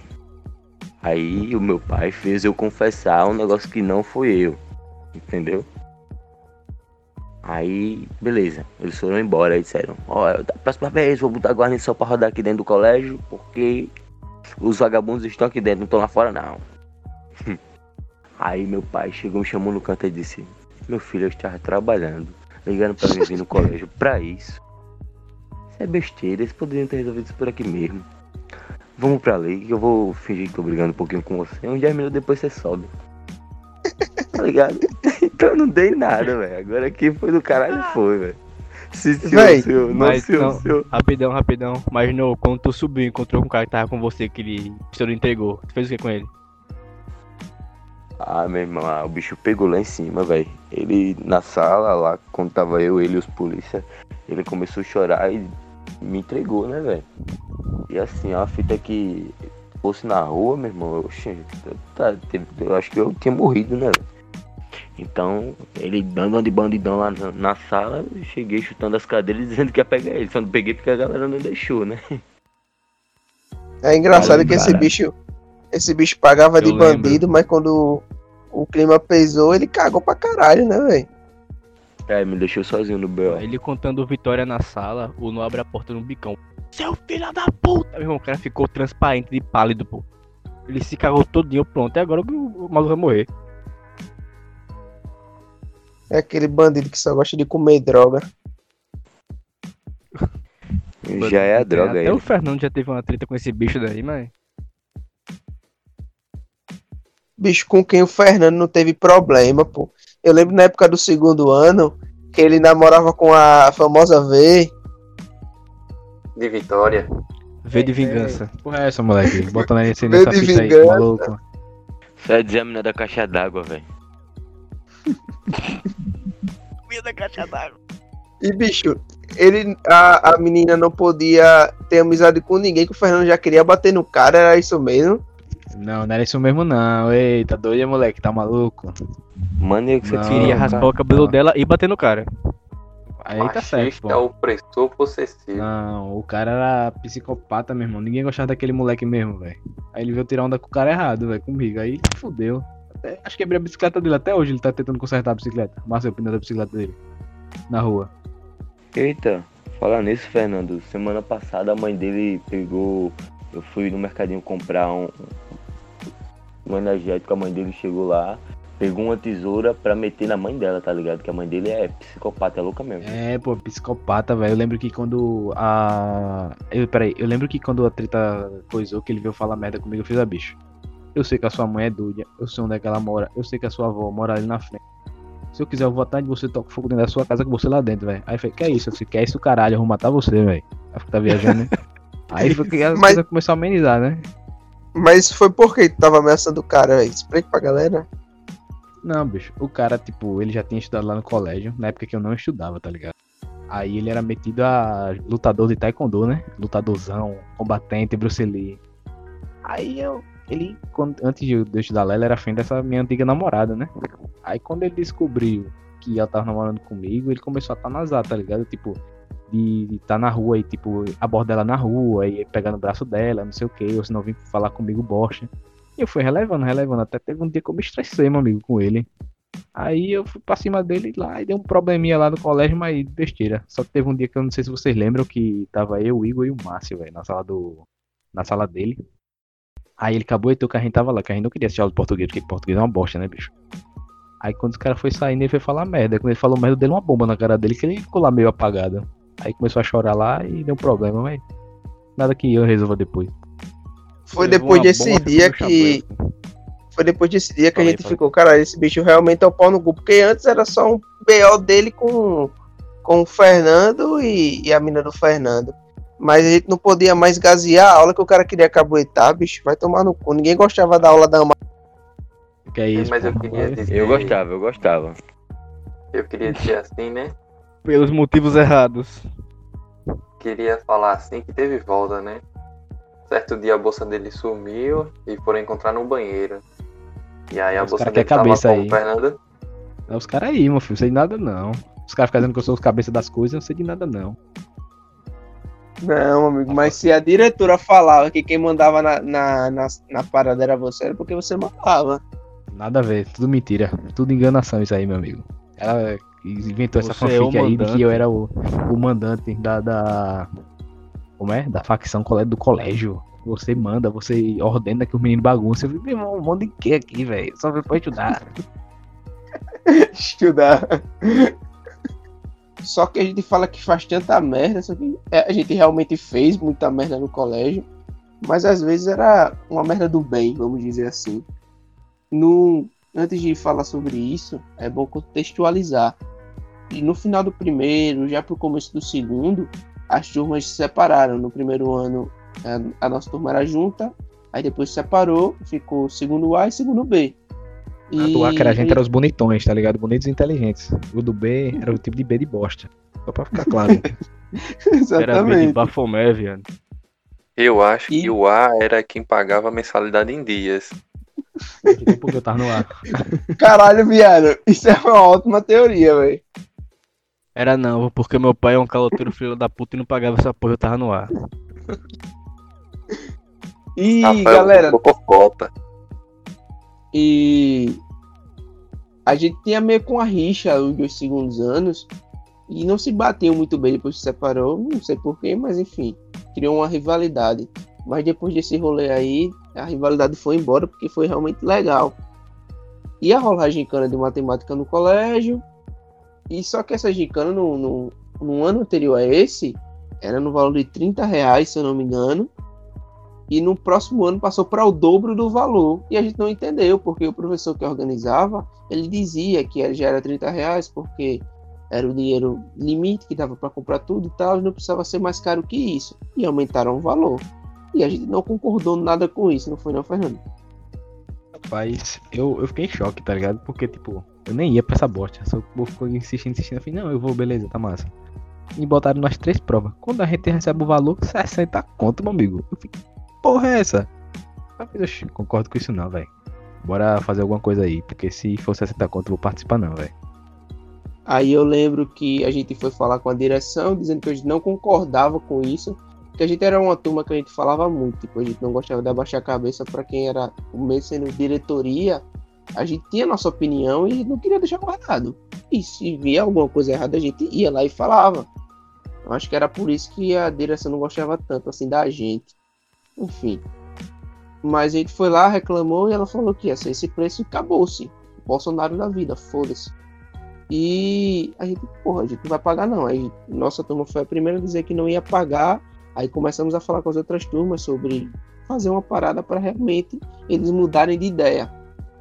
Aí o meu pai fez eu confessar um negócio que não foi eu. Entendeu? Aí, beleza. Eles foram embora e disseram, ó, da próxima vez vou botar guarnição pra rodar aqui dentro do colégio, porque os vagabundos estão aqui dentro, não estão lá fora não. Aí meu pai chegou, me chamou no canto e disse, meu filho, eu estava trabalhando, ligando pra mim vir no colégio pra isso. Isso é besteira, eles poderiam ter resolvido isso por aqui mesmo. Vamos pra lei, que eu vou fingir que tô brigando um pouquinho com você. Uns 10 minutos depois você sobe. Tá ligado? Então eu não dei nada, velho. Agora aqui foi do caralho, foi, velho. Se senhor, Véi, senhor, não, mas senhor, não- senhor. Rapidão, rapidão. Mas não, quando tu subiu encontrou com o cara que tava com você, que ele o senhor entregou, tu fez o que com ele? Ah, meu irmão, ah, o bicho pegou lá em cima, velho. Ele na sala lá, quando tava eu, ele e os polícia, ele começou a chorar e me entregou, né, velho? E assim, ó, a fita que fosse na rua, meu irmão, eu, tá, eu acho que eu tinha morrido, né, velho? Então, ele dando de bandidão lá na, na sala, eu cheguei chutando as cadeiras dizendo que ia pegar ele. Só não peguei porque a galera não deixou, né? É engraçado Valeu, que esse cara. bicho. Esse bicho pagava de Eu lembro. bandido, mas quando o, clima pesou, ele cagou pra caralho, né, velho? É, me deixou sozinho no B.O. Ele contando vitória na sala, o Nu abre a porta no bicão. Seu filho da puta! Meu irmão, o cara ficou transparente de pálido, pô. Ele se cagou todinho, pronto. E agora o, o maluco vai morrer. É aquele bandido que só gosta de comer droga. Já é a droga Até aí. o Fernando já teve uma treta com esse bicho daí, mas. Bicho com quem o Fernando não teve problema, pô. Eu lembro na época do segundo ano que ele namorava com a famosa V. De Vitória. V de vingança. Porra, é essa, moleque? Botando esse Vê nessa de fita aí, vingança. maluco. Você vai dizer a menina da caixa d'água, velho. da caixa d'água. E, bicho, ele, a, a menina não podia ter amizade com ninguém, que o Fernando já queria bater no cara, era isso mesmo. Não, não era isso mesmo não. Eita, doido, moleque, tá maluco? Maneiro que você Não, Queria raspar o cabelo dela e bater no cara. Aí tá certo, pô. opressor, possessivo. Não, o cara era psicopata, meu irmão. Ninguém gostava daquele moleque mesmo, velho. Aí ele veio tirar onda com o cara errado, velho, comigo. Aí fudeu. Até, acho que quebrei a bicicleta dele até hoje. Ele tá tentando consertar a bicicleta. Massa o pneu da bicicleta dele. Na rua. Eita, falar nisso, Fernando. Semana passada a mãe dele pegou. Eu fui no mercadinho comprar um, um energético, a mãe dele chegou lá, pegou uma tesoura pra meter na mãe dela, tá ligado? Que a mãe dele é psicopata, é louca mesmo. É, pô, psicopata, velho. Eu lembro que quando a. Eu, peraí, eu lembro que quando a treta coisou, que ele veio falar merda comigo, eu fiz a bicho. Eu sei que a sua mãe é doida, eu sei onde é que ela mora, eu sei que a sua avó mora ali na frente. Se eu quiser, eu vou atrás de você, toco fogo dentro da sua casa com você lá dentro, velho. Aí eu falei, que é isso? Eu falei, que é isso, caralho, eu vou matar você, velho. Aí tá viajando, né? Aí foi que as Mas- coisas começaram a amenizar, né? Mas foi porque tu tava ameaçando o cara, velho. Explica pra galera. Não, bicho, o cara, tipo, ele já tinha estudado lá no colégio, na época que eu não estudava, tá ligado? Aí ele era metido a lutador de taekwondo, né? Lutadorzão, combatente, Bruce Lee. Aí eu, ele, quando- antes de eu estudar lá, ele era fã dessa minha antiga namorada, né? Aí quando ele descobriu que ela tava namorando comigo, ele começou a tanazar, tá ligado? Tipo, de estar na rua e, tipo, aborda ela na rua e pegar no braço dela, não sei o que, ou se não vir falar comigo bosta. E eu fui relevando, relevando. Até teve um dia que eu me estressei, meu amigo, com ele. Aí eu fui pra cima dele lá e deu um probleminha lá no colégio, mas besteira. Só que teve um dia que eu não sei se vocês lembram que tava eu, o Igor e o Márcio, velho, na sala do. Na sala dele. Aí ele acabou e que a gente tava lá, que a gente não queria assistir aula de português, porque português é uma bosta, né, bicho? Aí quando os caras foi saindo, ele foi falar merda. Quando ele falou merda, dele uma bomba na cara dele, que ele ficou lá meio apagado. Aí começou a chorar lá e deu um problema, mas. Nada que eu resolva depois. Foi depois desse bomba, dia que. Foi depois desse dia que a gente falei. ficou, cara, esse bicho realmente é o pau no cu. Porque antes era só um BO dele com, com o Fernando e, e a mina do Fernando. Mas a gente não podia mais gasear a aula que o cara queria cabuetar, bicho. Vai tomar no cu. Ninguém gostava da aula da Ama. Que é isso, Mas eu queria dizer. Eu gostava, eu gostava. Eu queria dizer assim, né? Pelos motivos errados. Queria falar assim que teve volta, né? Certo dia a bolsa dele sumiu e foram encontrar no banheiro. E aí a Os bolsa dele quer cabeça tava com aí. o Fernando. É os caras aí, meu filho, não sei de nada não. Os caras ficam dizendo que eu sou os cabeça das coisas, eu não sei de nada não. Não, amigo, mas se a diretora falava que quem mandava na, na, na, na parada era você, era porque você mandava. Nada a ver, tudo mentira. Tudo enganação isso aí, meu amigo. Ela inventou essa Você é o fanfic aí de que eu era o, o mandante da, da. Como é? Da facção do colégio. Você manda, você ordena que o menino bagunça. Eu falei, meu irmão, manda em que aqui, velho? Só veio pra estudar. Estudar. Só que a gente fala que faz tanta merda, só que é, a gente realmente fez muita merda no colégio, mas às vezes era uma merda do bem, vamos dizer assim. No, antes de falar sobre isso, é bom contextualizar. E no final do primeiro, já pro começo do segundo, as turmas se separaram. No primeiro ano, a, a nossa turma era junta, aí depois se separou, ficou segundo A e segundo B. A do Acre a gente era os bonitões, tá ligado? Bonitos e inteligentes. O do B era o tipo de B de bosta. Só pra ficar claro. Era B de Exatamente. Bafomé, viado. Eu acho E- que o A era quem pagava a mensalidade em dias. Porque eu tava no ar. Caralho, viado. Isso é uma ótima teoria, velho. Era não, porque meu pai é um caloteiro filho da puta e não pagava essa porra, eu tava no ar. E, Rafael, galera, Cocota. E a gente tinha meio com a rixa os dois segundos anos e não se bateu muito bem depois que se separou, não sei porquê, mas enfim, criou uma rivalidade. Mas depois desse rolê aí, a rivalidade foi embora porque foi realmente legal. Ia rolar gincana de matemática no colégio, e só que essa gincana no, no, no ano anterior a esse era no valor de 30 reais, se eu não me engano e no próximo ano passou para o dobro do valor. E a gente não entendeu, porque o professor que organizava, ele dizia que já era 30 reais, porque era o dinheiro limite que dava para comprar tudo e tal, e não precisava ser mais caro que isso. E aumentaram o valor. E a gente não concordou nada com isso, não foi não, Fernando? Rapaz, eu, eu fiquei em choque, tá ligado? Porque, tipo, eu nem ia pra essa bosta. Só o povo ficou insistindo, insistindo. Eu falei, não, eu vou, beleza, tá massa. E botaram nas três provas. Quando a gente recebe o valor, 60 conto, meu amigo. Eu fiquei, porra é essa? Mas eu concordo com isso não, velho. Bora fazer alguma coisa aí, porque se for 60 conto, eu vou participar não, velho. Aí eu lembro que a gente foi falar com a direção, dizendo que a gente não concordava com isso, que a gente era uma turma que a gente falava muito, tipo, a gente não gostava de abaixar a cabeça para quem era mesmo sendo diretoria, a gente tinha nossa opinião e não queria deixar guardado. E se via alguma coisa errada, a gente ia lá e falava. Eu acho que era por isso que a direção não gostava tanto assim da gente. Enfim. Mas a gente foi lá, reclamou e ela falou que ia ser esse preço e acabou-se. Bolsonaro da vida, foda-se. E a gente, porra, a gente não vai pagar não. Aí nossa turma foi a primeira a dizer que não ia pagar. Aí começamos a falar com as outras turmas sobre fazer uma parada para realmente eles mudarem de ideia.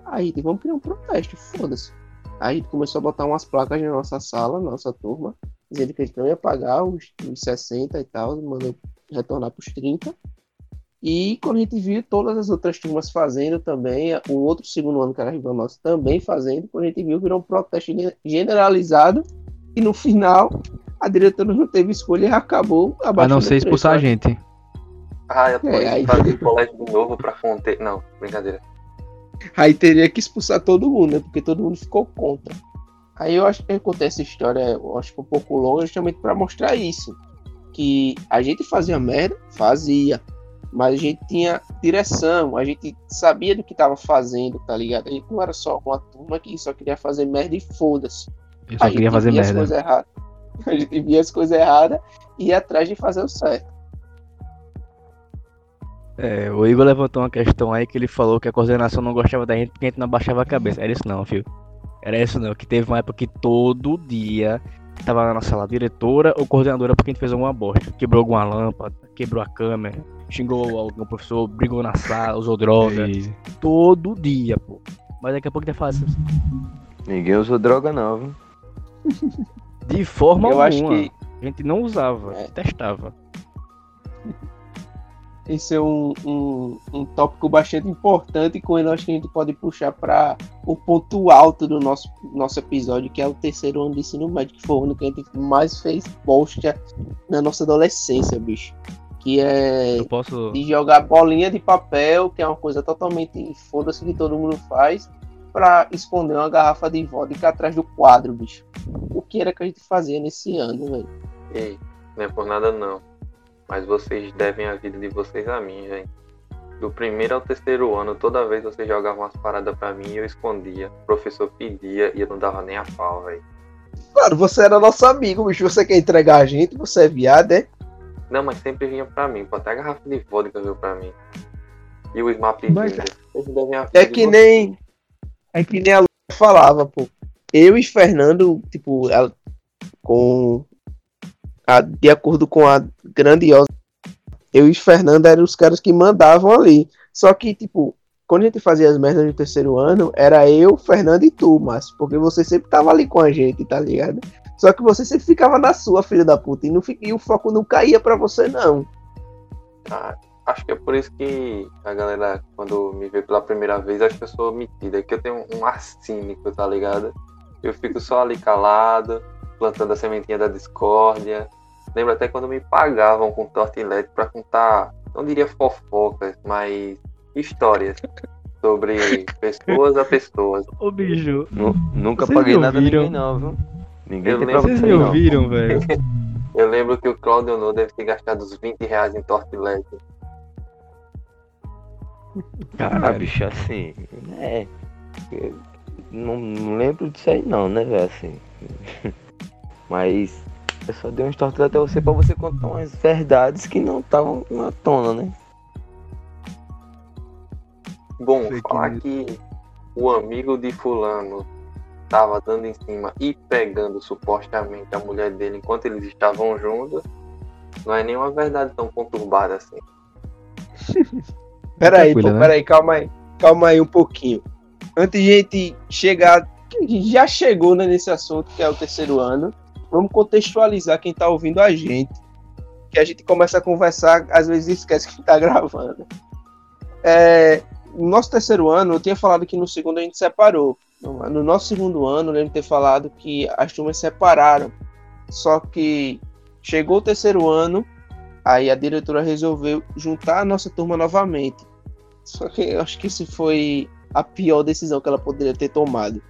Aí vamos criar um protesto, foda-se. Aí começou a botar umas placas na nossa sala, na nossa turma, dizendo que gente não ia pagar os 60 e tal, mandou retornar para os 30. E quando a gente viu todas as outras turmas fazendo também, o outro segundo ano que era rival nosso também fazendo, quando a gente viu, virou um protesto generalizado. E no final, a diretora não teve escolha e acabou A não ser expulsar a gente. Ah, eu tô É, aí- fazer colégio de novo pra conter. Não, brincadeira. Aí teria que expulsar todo mundo, né? Porque todo mundo ficou contra. Aí eu acho que eu contei essa história, eu acho que um pouco longa, justamente para mostrar isso. Que a gente fazia merda, fazia. Mas a gente tinha direção, a gente sabia do que tava fazendo, tá ligado? A gente não era só uma turma que só queria fazer merda e foda-se. Eu só a queria gente fazer via as merda. coisas erradas. A gente via as coisas erradas e ia atrás de fazer o certo. É, o Igor levantou uma questão aí que ele falou que a coordenação não gostava da gente porque a gente não abaixava a cabeça. Era isso não, filho. Era isso não, que teve uma época que todo dia tava na nossa sala diretora ou coordenadora porque a gente fez alguma bosta. Quebrou alguma lâmpada, quebrou a câmera, xingou algum professor, brigou na sala, usou droga. E- Todo dia, pô. Mas daqui a pouco a gente vai falar assim, Ninguém usou droga não, viu? De forma eu alguma. acho que A gente não usava, É. testava. esse é um, um, um tópico bastante importante e com ele acho que a gente pode puxar para o ponto alto do nosso, nosso episódio, que é o terceiro ano de ensino médio, que foi o ano que a gente mais fez bosta na nossa adolescência, bicho. Que é Eu posso. de jogar bolinha de papel, que é uma coisa totalmente foda-se que todo mundo faz, pra esconder uma garrafa de vodka atrás do quadro, bicho. O que era que a gente fazia nesse ano, velho? Ei, não é por nada não. Mas vocês devem a vida de vocês a mim, gente. Do primeiro ao terceiro ano, toda vez vocês jogavam umas paradas pra mim e eu escondia. O professor pedia e eu não dava nem a pau, velho. Claro, você era nosso amigo, bicho. Você quer entregar a gente, você é viado, é? Não, mas sempre vinha pra mim, pô. Até a garrafa de vodka veio pra mim. E o Smap Mas- É de que nem. É que nem a Lu falava, pô. Eu e Fernando, tipo, ela- com. a- de acordo com a grandiosa. Eu e Fernando eram os caras que mandavam ali. Só que, tipo, quando a gente fazia as merdas no terceiro ano, era eu, Fernando e tu, Márcio. Porque você sempre tava ali com a gente, tá ligado? Só que você sempre ficava na sua, filho da puta. E, não, e o foco não caía pra você, não. Ah, acho que é por isso que a galera, quando me vê pela primeira vez, acha que eu sou metida. É que eu tenho um ar cínico, tá ligado? Eu fico só ali calado, plantando a sementinha da discórdia. Lembro até quando me pagavam com tortilete pra contar, não diria fofocas, mas histórias sobre pessoas a pessoas. Ô, bicho, Nu- nunca Vocês paguei nada a ouviram? ninguém, não, viu? Ninguém Eu lembro- vocês você, me ouviram, velho? Eu lembro que o Claudio No deve ter gastado uns 20 reais em tortilete. Ah, Caralho. bicho, assim. É. Não, não lembro disso aí, não, né, velho? Assim. Mas. Eu só dei uns tortos até você pra você contar umas verdades que não estavam na tona, né? Bom, falar news. que o amigo de fulano tava dando em cima e pegando supostamente a mulher dele enquanto eles estavam juntos, não é nenhuma verdade tão conturbada assim. Peraí, pô, né? peraí, calma aí. Calma aí um pouquinho. Antes de a gente chegar. a gente Já chegou né, nesse assunto, que é o terceiro ano. Vamos contextualizar quem tá ouvindo a gente. Que a gente começa a conversar, às vezes esquece que tá gravando. É, no nosso terceiro ano, eu tinha falado que no segundo a gente separou. No no nosso segundo ano, eu lembro de ter falado que as turmas separaram. Só que chegou o terceiro ano, aí a diretora resolveu juntar a nossa turma novamente. Só que eu acho que isso foi a pior decisão que ela poderia ter tomado.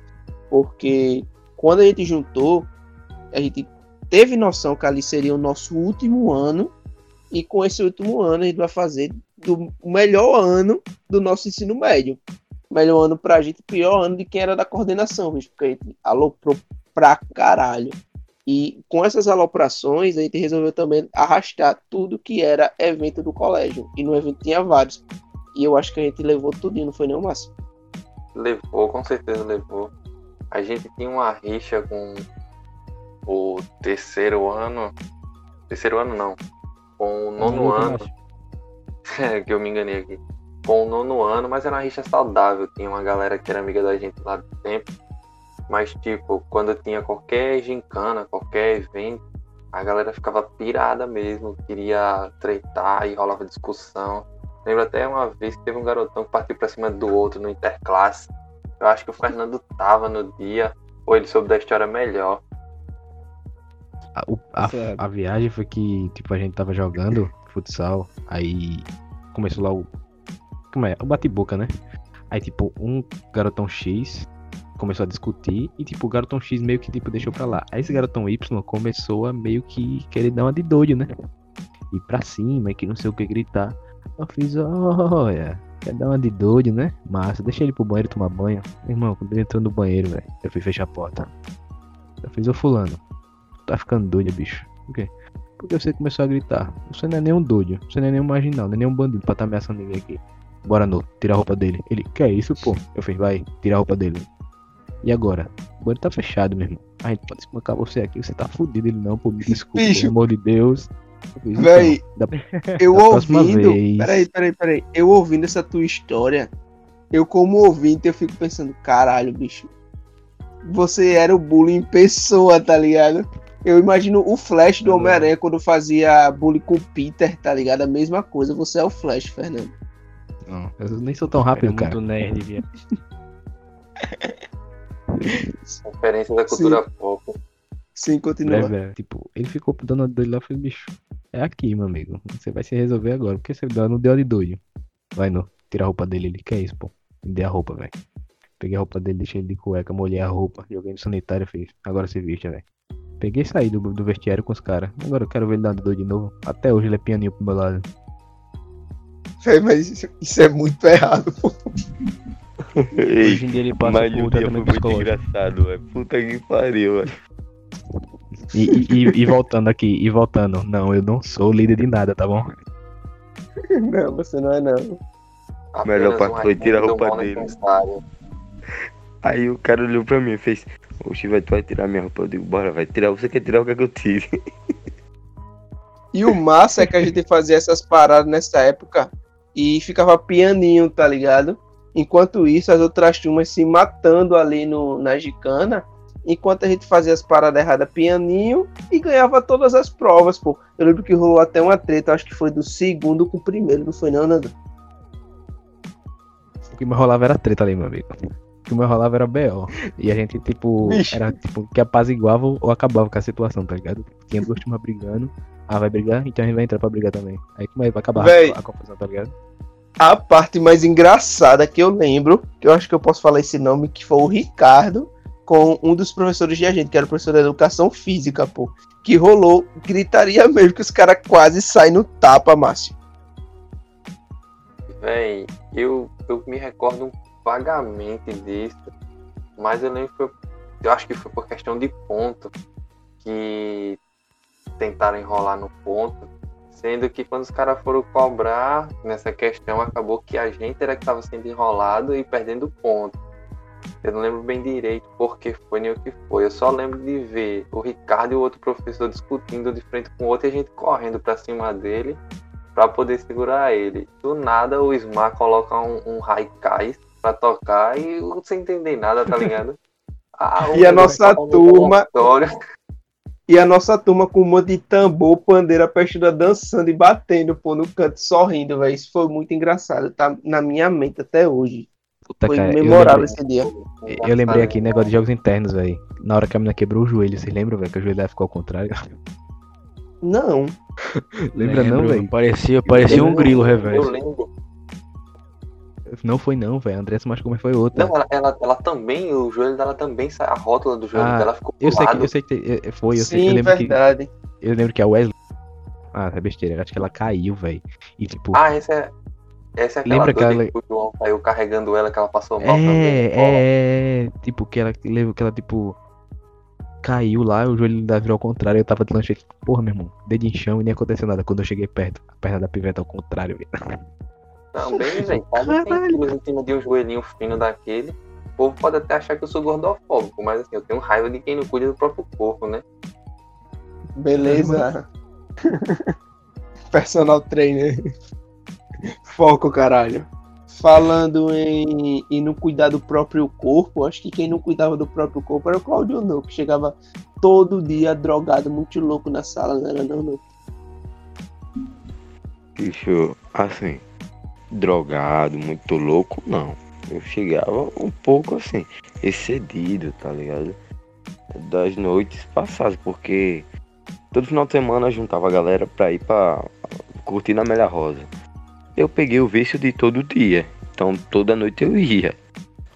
Porque quando a gente juntou, a gente teve noção que ali seria o nosso último ano. E com esse último ano a gente vai fazer do, melhor ano do nosso ensino médio. Melhor ano pra gente, pior ano de quem era da coordenação, bicho, porque a gente aloprou pra caralho. E com essas aloprações, a gente resolveu também arrastar tudo que era evento do colégio. E no evento tinha vários. E eu acho que a gente levou tudinho, não foi nem o máximo. Levou, com certeza levou. A gente tinha uma rixa com o terceiro ano. Terceiro ano não. Com o nono ano. É, que eu me enganei aqui. Com o nono ano, mas era uma rixa saudável. Tinha uma galera que era amiga da gente lá do tempo. Mas, tipo, quando tinha qualquer gincana, qualquer evento, a galera ficava pirada mesmo. Queria treitar e rolava discussão. Lembro até uma vez que teve um garotão que partiu pra cima do outro no interclasse. Eu acho que o Fernando tava no dia, ou ele soube da história melhor. A, o- a- Certo. a viagem foi que, tipo, a gente tava jogando futsal, aí começou lá o. Como é? O bate-boca, né? Aí, tipo, um garotão X começou a discutir e, tipo, o garotão X meio que, tipo, deixou pra lá. Aí esse garotão Y começou a meio que querer dar uma de doido, né? Ir pra cima e que não sei o que gritar. Eu fiz, olha, quer dar uma de doido, né? Massa, deixa ele pro banheiro tomar banho. Irmão, quando ele entrou no banheiro, velho, eu fui fechar a porta. Eu fiz, ô fulano, tá ficando doido, bicho. Por quê? Porque você começou a gritar. Você não é nenhum doido, você não é nenhum marginal, não é nenhum bandido pra tá ameaçando ninguém aqui. Bora, no, tira a roupa dele. Ele, que é isso, pô? Eu fiz, vai, tira a roupa dele. E agora? O banheiro tá fechado, meu irmão. A gente pode espancar você aqui, você tá fudido. Ele não, pô, me desculpa, Bicho. pelo amor de Deus. Eu fiz, Véi, então, da- Eu Da ouvindo. vez. Peraí, peraí, peraí. Eu ouvindo essa tua história, eu, como ouvinte, eu fico pensando, caralho, bicho. Você era o bullying em pessoa, tá ligado? Eu imagino o Flash do Uhum. Homem-Aranha quando fazia bullying com o Peter, tá ligado? A mesma coisa. Você é o Flash, Fernando. Não, eu nem sou tão rápido, cara. muito nerd, viado. Conferência da cultura pop. Sim, continua. É. Tipo, ele ficou dando a doido lá, eu falei, bicho, é aqui, meu amigo. Você vai se resolver agora. Porque você não deu a de doido. Vai, não. Tira a roupa dele. Ele, que é isso, pô? Me dê a roupa, velho. Peguei a roupa dele, deixei ele de cueca, molhei a roupa, joguei no sanitário e fiz. Agora se viste, velho. Peguei e saí do, do vestiário com os caras. Agora eu quero ver ele dar de doido de novo. Até hoje ele é pianinho pro meu lado. Véi, Mas isso, isso é muito errado, pô. Ei, Hoje em dia ele passa mas por o um tratamento muito psicológico. engraçado, velho. Puta que pariu, velho. E, e, e- voltando aqui, e voltando. Não, eu não sou líder de nada, tá bom? Não, você não é não. Melhor Apenas parte foi tirar a roupa mal dele. Aí o cara olhou pra mim e fez, oxe, vai, tu vai tirar minha roupa? Eu digo, bora, vai tirar. Você quer tirar o que é que eu tire? E o massa é que a gente fazia essas paradas nessa época e ficava pianinho, tá ligado? Enquanto isso, as outras turmas se matando ali no, na gicana, enquanto a gente fazia as paradas erradas pianinho e ganhava todas as provas, pô. Eu lembro que rolou até uma treta, acho que foi do segundo com o primeiro, não foi não, Nando? O que me rolava era treta ali, meu amigo. O que me rolava era BO. E a gente, tipo, Vixe. era tipo que apaziguava ou acabava com a situação, tá ligado? Tinha duas turmas brigando. Ah, vai brigar? Então a gente vai entrar pra brigar também. Aí como é vai acabar Véi. a confusão, tá ligado? A parte mais engraçada que eu lembro, que eu acho que eu posso falar esse nome, que foi o Ricardo com um dos professores de agente, que era o professor de educação física, pô. Que rolou, gritaria mesmo, que os caras quase saem no tapa, Márcio. Véi, eu, eu me recordo vagamente disso, mas eu lembro que foi, eu acho que foi por questão de ponto que tentaram enrolar no ponto, sendo que quando os caras foram cobrar nessa questão, acabou que a gente era que estava sendo enrolado e perdendo ponto. Eu não lembro bem direito porque foi nem o que foi. Eu só lembro de ver o Ricardo e o outro professor discutindo de frente com o outro e a gente correndo para cima dele para poder segurar ele. Do nada o Smar coloca um, um Raikais pra tocar e sem entender nada, tá ligado? Ah, e a nossa turma. E a nossa turma com um monte de tambor, pandeira, peixuda dançando e batendo, pô, no canto, sorrindo, velho. Isso foi muito engraçado, tá na minha mente até hoje. Puta, foi cara, memorável lembrei, esse dia. Eu lembrei aqui, negócio de jogos internos, velho. Na hora que a menina quebrou o joelho, vocês lembram, velho? Que o joelho dela ficou ao contrário. Não. Lembra Lembro, não, velho? Parecia, parecia um grilo reverso. Eu lembro. Não foi não, velho. A Andressa machucou, mas foi outra. Não, ela, ela, ela, também, o joelho dela também, a rótula do joelho ah, dela ficou eu sei, que, eu sei que é, foi, eu Sim, sei, eu lembro verdade. que eu lembro que a Wesley Ah, é besteira, acho que ela caiu, velho. E tipo Ah, essa é essa é aquela Lembra que ela... que o João saiu carregando ela, que ela passou mal é, também. É, é, tipo, que ela levou que ela, tipo, caiu lá, o joelho da virou ao contrário, eu tava de lanchete, porra, meu irmão, dedo em chão e nem aconteceu nada quando eu cheguei perto. A perna da piveta ao contrário, velho. Também, velho, quase centímetros em cima de um joelhinho fino daquele. O povo pode até achar que eu sou gordofóbico, mas assim, eu tenho raiva de quem não cuida do próprio corpo, né? Beleza. Personal trainer. Foco, caralho. Falando em, em não cuidar do próprio corpo, acho que quem não cuidava do próprio corpo era o Claudio não, que chegava todo dia drogado, muito louco na sala, não era não, não. Bicho, assim, drogado, muito louco, não. Eu chegava um pouco assim, excedido, tá ligado? Das noites passadas, porque todo final de semana juntava a galera pra ir pra curtir na Amélia Rosa. Eu peguei o vício de todo dia, então toda noite eu ia.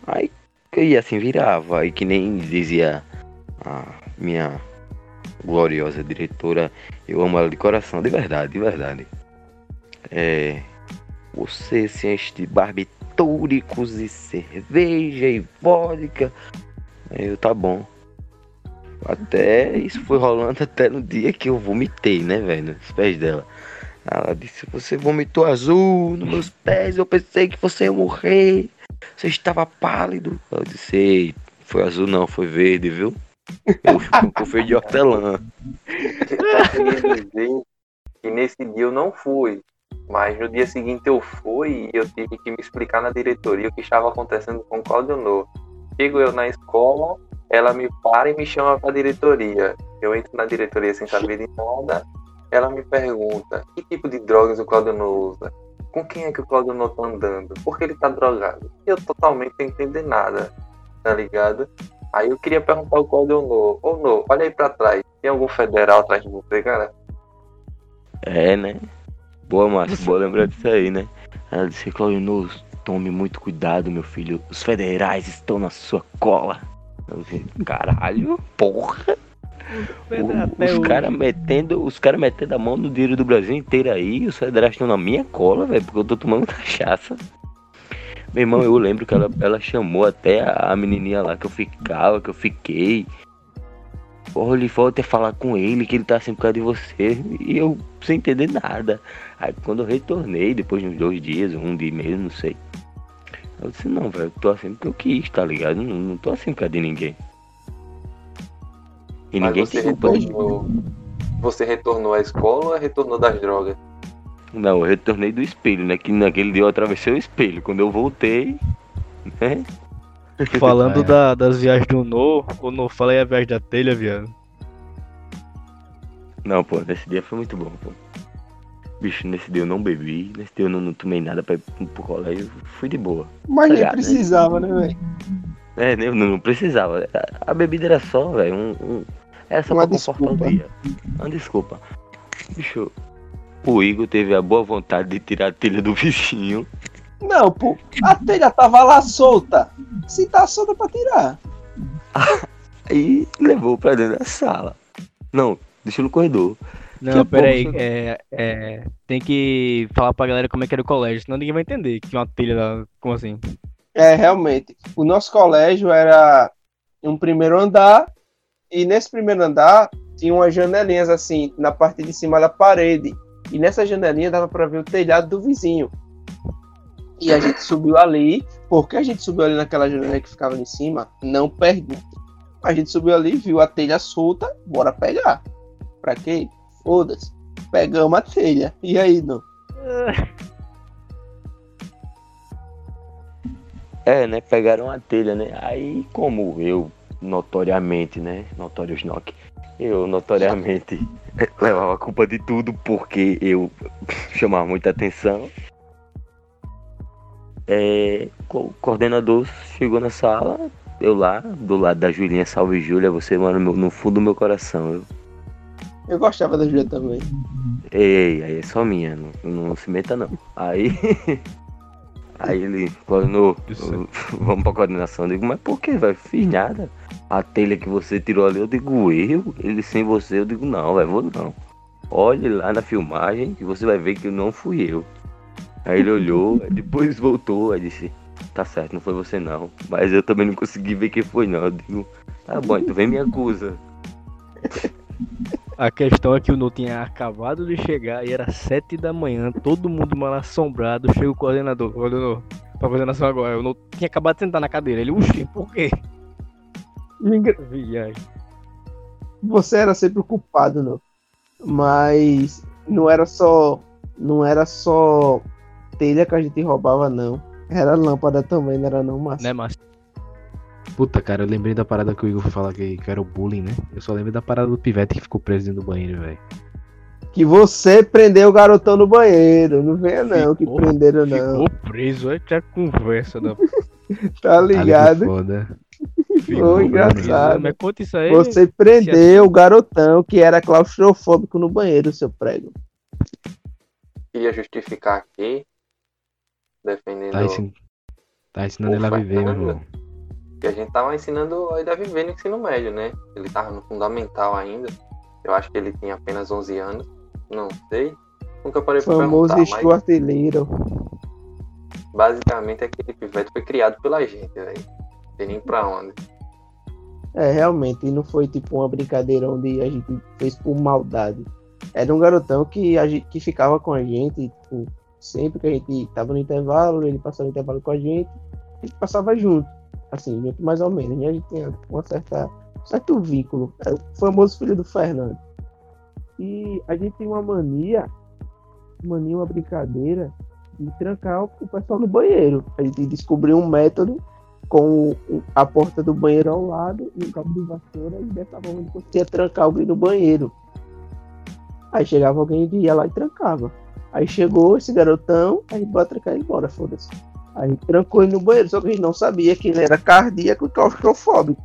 Aí eu ia assim, virava, aí que nem dizia a minha gloriosa diretora, eu amo ela de coração, de verdade, de verdade. É, você se enche de barbitúricos e cerveja e vodka. Eu, tá bom. Até isso foi rolando até no dia que eu vomitei, né, velho? Nos pés dela. Ela disse: Você vomitou azul nos meus pés. Eu pensei que você ia morrer. Você estava pálido. Eu disse: Foi azul, não, foi verde, viu? Eu fui de hortelã. Eu dizer que nesse dia eu não fui. Mas no dia seguinte eu fui e eu tive que me explicar na diretoria o que estava acontecendo com o Claudio No. Chego eu na escola, ela me para e me chama para a diretoria. Eu entro na diretoria sem saber de nada. Ela me pergunta que tipo de drogas o Claudio No usa. Com quem é que o Claudio No tá andando? Por que ele tá drogado? Eu totalmente sem entender nada, tá ligado? Aí eu queria perguntar ao Claudio No, ô No, olha aí pra trás, tem algum federal atrás de você, cara? É, né? Boa, Márcio, boa lembrar disso aí, né? Ela disse, Claudio, tome muito cuidado, meu filho. Os federais estão na sua cola. Eu disse, caralho, porra. O, os caras metendo, os cara metendo a mão no dinheiro do Brasil inteiro aí, os federais estão na minha cola, velho, porque eu tô tomando cachaça. Meu irmão, eu lembro que ela, ela chamou até a menininha lá que eu ficava, que eu fiquei. Olha, volta a falar com ele, que ele tá assim por causa de você. E eu sem entender nada. Aí quando eu retornei, depois de uns dois dias, um dia mesmo, não sei. Eu disse, não, velho, eu tô assim porque eu quis, tá ligado? Não, não tô assim por causa de ninguém. E Mas ninguém você tem retornou, Você retornou à escola ou retornou das drogas? Não, eu retornei do espelho, né? Que naquele dia eu atravessei o espelho. Quando eu voltei, né? Falando é. da, das viagens do No, o No fala aí a viagem da telha, viado. Não, pô, nesse dia foi muito bom, pô. Bicho, nesse dia eu não bebi, nesse dia eu não, não tomei nada pra ir pro colégio, fui de boa. Mas tá nem precisava, né, velho? É, eu não, não precisava. A, a, bebida era só, velho, um, um, era só Uma pra confortar o dia. Uma desculpa. Bicho, o Igor teve a boa vontade de tirar a telha do vizinho. Não, pô, a telha tava lá solta. Se tá solta pra tirar. Aí levou pra dentro da sala. Não, deixou no corredor. Não, Que peraí, é, é, tem que falar pra galera como é que era o colégio, senão ninguém vai entender que uma telha lá, como assim? É, realmente. O nosso colégio era um primeiro andar, e nesse primeiro andar tinha umas janelinhas assim, na parte de cima da parede. E nessa janelinha dava pra ver o telhado do vizinho. E a gente subiu ali. Por que a gente subiu ali naquela janela que ficava ali em cima? Não pergunta. A gente subiu ali, viu a telha solta, bora pegar. Pra quê? Foda-se. Pegamos a telha. E aí, não? É, né? Pegaram a telha, né? Aí, como eu, notoriamente, né? Notorious Knock, eu notoriamente levava a culpa de tudo porque eu chamava muita atenção. É, o coordenador chegou na sala, eu lá, do lado da Julinha, salve Júlia, você mora no, no fundo do meu coração. Eu, Eu gostava da Julia também. Ei, aí é só minha, não, não se meta não. Aí. Aí ele coordenou, Isso. vamos pra coordenação. Eu digo, mas por que, velho? Fiz nada. A telha que você tirou ali, eu digo, eu? Ele sem você, eu digo, não, velho, vou não. Olhe lá na filmagem que você vai ver que não fui eu. Aí ele olhou, aí depois voltou, aí disse, tá certo, não foi você não. Mas eu também não consegui ver quem foi não. Eu digo, tá bom, então vem me acusa. A questão é que o Nu tinha acabado de chegar e era sete da manhã, todo mundo mal assombrado, chega o coordenador, coordenador, pra coordenação agora, o Nu tinha acabado de sentar na cadeira, ele, uxi, por quê? Viagem. você era sempre o culpado, não. Mas não era só. Não era só telha que a gente roubava, não. Era lâmpada também, não era não, mas. Né, Márcio? Puta, cara, eu lembrei da parada que o Igor fala que, que era o bullying, né? Eu só lembro da parada do pivete que ficou preso dentro do banheiro, velho. Que você prendeu o garotão no banheiro. Não venha não, que Ficou- prenderam não. Ficou preso, aí tinha conversa da Tá ligado? foi foda. Foi engraçado. Mas conta isso aí. Você prendeu o garotão que era claustrofóbico no banheiro, seu prego. Ia justificar aqui, defendendo Tá, ensin... tá ensinando ele a viver, meu irmão. Que a gente tava ensinando ele a viver no ensino médio, né? Ele tava no fundamental ainda. Eu acho que ele tinha apenas 11 anos. Não sei. Nunca parei pra Famoso perguntar, Stuart Little. basicamente aquele pivete foi criado pela gente, velho. Não tem nem pra onde. É, realmente, e não foi tipo uma brincadeira onde a gente fez por maldade. Era um garotão que, a gente, que ficava com a gente, tipo, sempre que a gente tava no intervalo, ele passava o intervalo com a gente, a gente passava junto. Assim, mais ou menos. E a gente tinha uma certa, um certo vínculo. Era o famoso filho do Fernando. E a gente tem uma mania, mania, uma brincadeira, de trancar o pessoal no banheiro. A gente descobriu um método com a porta do banheiro ao lado e um cabo de vassoura e dessa forma ele conseguia trancar alguém no banheiro. Aí chegava alguém e ia lá e trancava. Aí chegou esse garotão, aí bota trancar ele embora, foda-se. Aí trancou ele no banheiro, só que a gente não sabia que ele era cardíaco e claustrofóbico.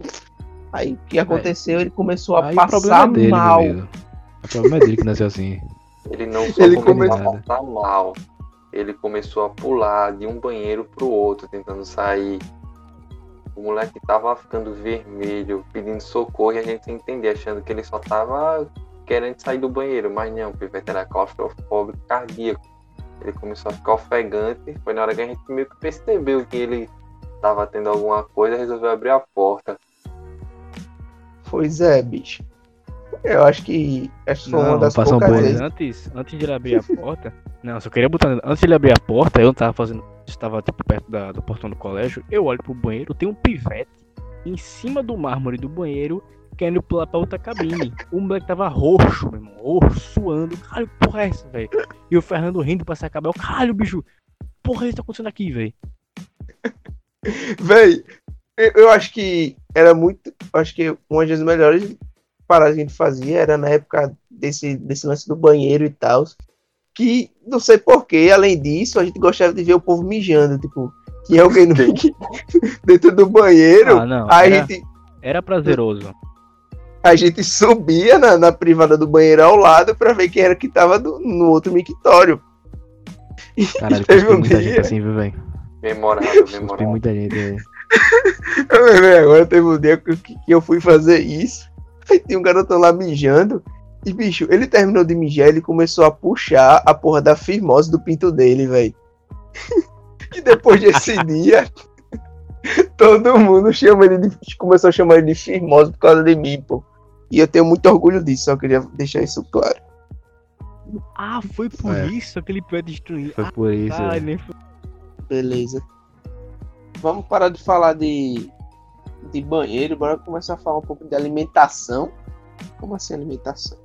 Aí o que aconteceu? Ele começou a Aí passar é dele, mal. O problema é dele que nasceu assim. Ele não só Ele começou a passar mal, ele começou a pular de um banheiro pro outro, tentando sair. O moleque tava ficando vermelho, pedindo socorro e a gente entender, achando que ele só tava querendo sair do banheiro, mas não, o pivete era claustrofóbico cardíaco. Ele começou a ficar ofegante, foi na hora que a gente meio que percebeu que ele tava tendo alguma coisa, resolveu abrir a porta. Pois é, bicho. Eu acho que essa foi uma das um poucas bolo, vezes. Antes, antes de ele abrir a porta. Não, só queria botar. Antes de ele abrir a porta, eu não tava fazendo. Estava tipo perto da- do portão do colégio. Eu olho pro banheiro, tem um pivete em cima do mármore do banheiro, querendo pular pra outra cabine. O moleque tava roxo, meu irmão. Roxo, suando. Caralho, que porra é essa, velho? E o Fernando rindo pra se acabar. Eu, caralho, bicho. Porra, isso tá acontecendo aqui, velho. Véi, eu, eu acho que era muito. eu Acho que uma das melhores paradas que a gente fazia era na época desse, desse lance do banheiro e tal. Que não sei porquê, além disso, a gente gostava de ver o povo mijando. Tipo, tinha alguém no, dentro do banheiro. Ah, não. aí a Era, gente, era prazeroso. A gente subia na, na privada do banheiro ao lado pra ver quem era que tava do- no outro mictório. Caralho, Teve cuspi um muita dia- gente assim, viu, velho? Memorável, memorável. muita gente, lembrei agora, teve um dia que, que eu fui fazer isso. Aí tinha um garotão lá mijando. E, bicho, ele terminou de mijar, ele começou a puxar a porra da firmose do pinto dele, velho. E depois desse dia, todo mundo chama ele de, começou a chamar ele de firmose por causa de mim, pô. E eu tenho muito orgulho disso, só queria deixar isso claro. Ah, foi por É. isso aquele pé destruído. Foi por isso. Ah, nem foi. Beleza. Vamos parar de falar de, de banheiro, bora começar a falar um pouco de alimentação. Como assim alimentação?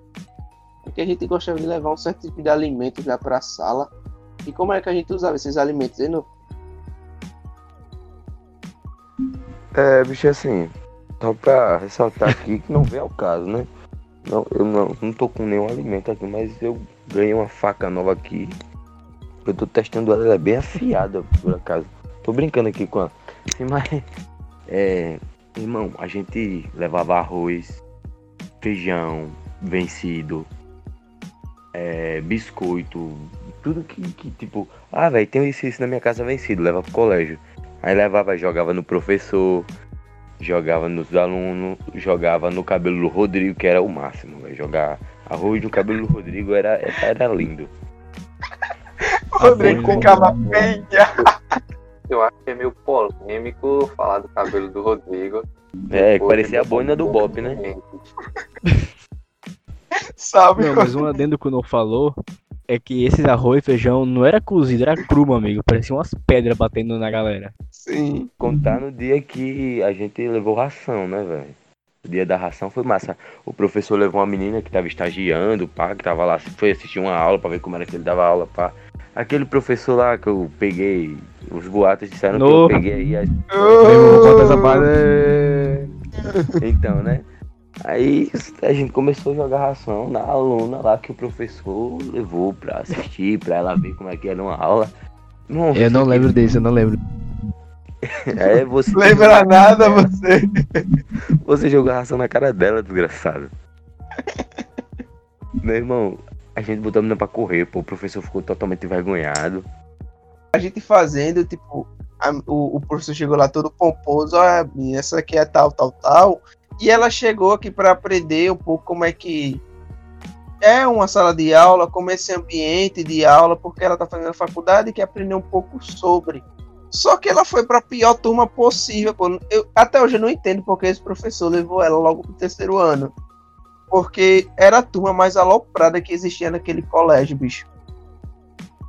Porque a gente gostava de levar um certo tipo de alimento já para a sala. E como é que a gente usava esses alimentos, hein? no- É, bicho, assim, só pra ressaltar aqui que não vem ao caso, né? Não, eu não, não tô com nenhum alimento aqui, mas eu ganhei uma faca nova aqui. Eu tô testando ela, ela é bem afiada, por acaso. Tô brincando aqui com ela. Sim, Mas, é, irmão, a gente levava arroz, feijão vencido, é, biscoito, tudo que, que tipo, ah, velho, tem isso, isso na minha casa vencido, leva pro colégio. Aí levava, jogava no professor, jogava nos alunos, jogava no cabelo do Rodrigo, que era o máximo, velho. Jogar arroz no cabelo do Rodrigo era, era lindo. O Rodrigo ficava bem, Eu acho que é meio polêmico falar do cabelo do Rodrigo. É, que parecia a boina do Bop, né? sabe? Não, mas um adendo que o não falou é que esses arroz e feijão não era cozido, era cru, meu amigo. Parecia umas pedras batendo na galera. Sim. Contar no dia que a gente levou ração, né, velho? O dia da ração foi massa. O professor levou uma menina que tava estagiando, pá, que tava lá, foi assistir uma aula pra ver como era que ele dava aula, pá. Aquele professor lá que eu peguei, os boatos disseram que No. eu peguei aí as é- Então, né? Aí a gente começou a jogar ração na aluna lá que o professor levou pra assistir, pra ela ver como é que era uma aula. Nossa, Eu não lembro disso, eu não lembro. É, você, Lembra nada você? você jogou ração na cara dela, desgraçado. Meu irmão, a gente botou a menina pra correr, pô. O professor ficou totalmente envergonhado. A gente fazendo, tipo, a- o, o professor chegou lá todo pomposo, olha, menina, essa aqui é tal, tal, tal. E ela chegou aqui para aprender um pouco como é que é uma sala de aula, como é esse ambiente de aula, porque ela tá fazendo faculdade e quer aprender um pouco sobre. Só que ela foi para a pior turma possível. Eu, até hoje eu não entendo porque esse professor levou ela logo pro terceiro ano. Porque era a turma mais aloprada que existia naquele colégio, bicho.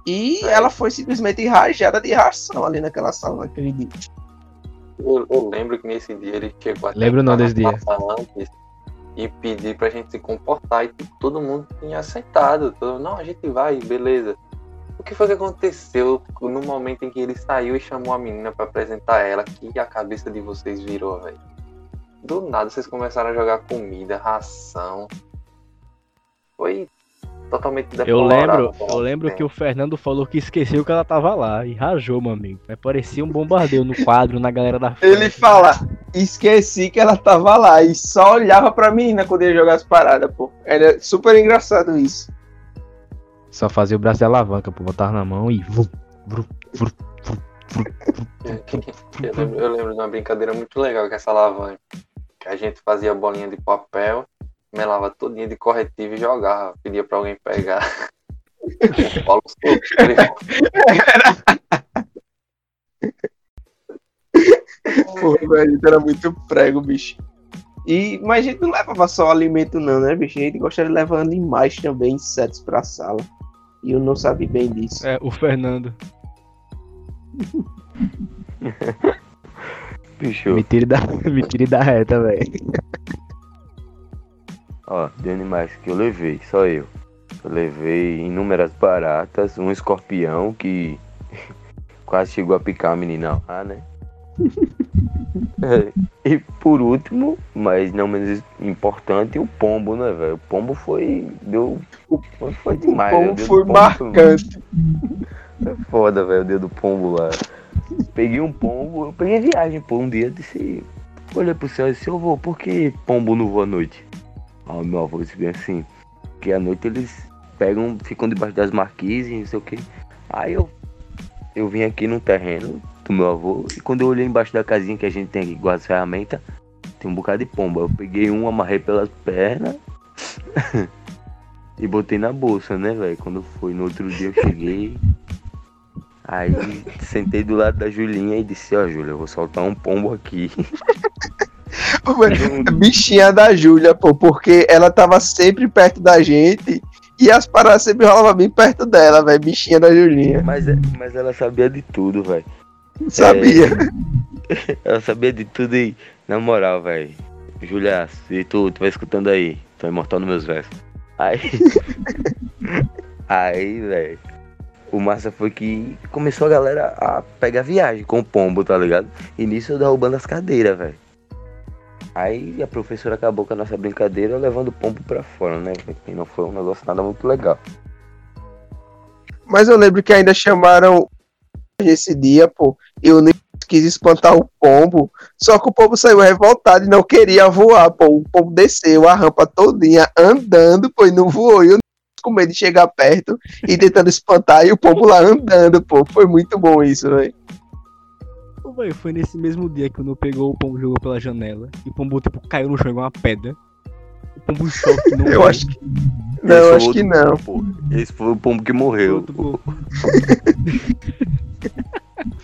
E ela foi simplesmente rajada de ração ali naquela sala naquele dia. Eu, eu lembro que nesse dia ele chegou até Lembro não desse dia. antes e pedir pra gente se comportar e todo mundo tinha aceitado. Todo, não, a gente vai, beleza. O que foi que aconteceu no momento em que ele saiu e chamou a menina pra apresentar ela? Que a cabeça de vocês virou, velho. Do nada vocês começaram a jogar comida, ração. Foi totalmente Eu lembro, eu lembro que o Fernando falou que esqueceu que ela tava lá e rajou, meu amigo. Mas parecia um bombardeio no quadro, na galera da Ele fala, esqueci que ela tava lá e só olhava pra menina quando ia jogar as paradas, pô. Era super engraçado isso. Só fazia o braço de alavanca, pô, botava na mão e. Eu lembro, eu lembro de uma brincadeira muito legal com essa alavanca. Que a gente fazia bolinha de papel, melava todinha de corretivo e jogava. Pedia pra alguém pegar. o Paulo sofreu. Velho, a gente era muito prego, bicho. E, mas a gente não levava só alimento, não, né, bicho? A gente gostava de levar animais também, insetos pra sala. E eu não sabia bem disso. É, o Fernando. Bicho, Me tire da, me tire da reta, velho. Ó, de animais que eu levei, só eu. Eu levei inúmeras baratas, um escorpião que quase chegou a picar a menina lá, né? É, e por último, mas não menos importante, o pombo, né, velho? O pombo foi. Deu. Foi, foi demais. O do foi pombo marcante. Foi foda, velho, o dia do pombo lá. Peguei um pombo, eu peguei viagem, pô, um dia, disse. Olhei pro céu e disse, eu vou, por que pombo não voa à noite? Aí meu avô disse bem assim, que à noite eles pegam, ficam debaixo das marquises, não sei o que. Aí eu, eu vim aqui no terreno do meu avô e quando eu olhei embaixo da casinha que a gente tem aqui, guarda as ferramentas, tem um bocado de pomba. Eu peguei um, amarrei pelas pernas e botei na bolsa, né, velho? Quando foi no outro dia eu cheguei. Aí sentei do lado da Julinha e disse, ó, Júlia, eu vou soltar um pombo aqui. A bichinha da Júlia, pô, porque ela tava sempre perto da gente e as paradas sempre rolavam bem perto dela, velho. Bichinha da Julinha. Mas, é- mas ela sabia de tudo, velho. Sabia. Ela sabia de tudo e, na moral, velho. Júlia, se tu, tu vai escutando aí, tô imortal nos meus versos. Aí. aí, velho. O massa foi que começou a galera a pegar viagem com o pombo, tá ligado? E nisso eu derrubando as cadeiras, velho. Aí a professora acabou com a nossa brincadeira levando o pombo pra fora, né? E não foi um negócio nada muito legal. Mas eu lembro que ainda chamaram esse dia, pô. Eu nem quis espantar o pombo. Só que o pombo saiu revoltado e não queria voar, pô. O pombo desceu a rampa todinha andando, pô, e não voou. E eu com medo de chegar perto e tentando espantar, e o pombo lá andando, pô. Foi muito bom isso, velho. Ô, velho, foi nesse mesmo dia que o Nu pegou o pombo e jogou pela janela. E o pombo, tipo, caiu no chão igual uma pedra. O pombo em choque. Não Eu acho que. Não, Esse foi acho que não. pombo, pô. Esse foi o pombo que morreu.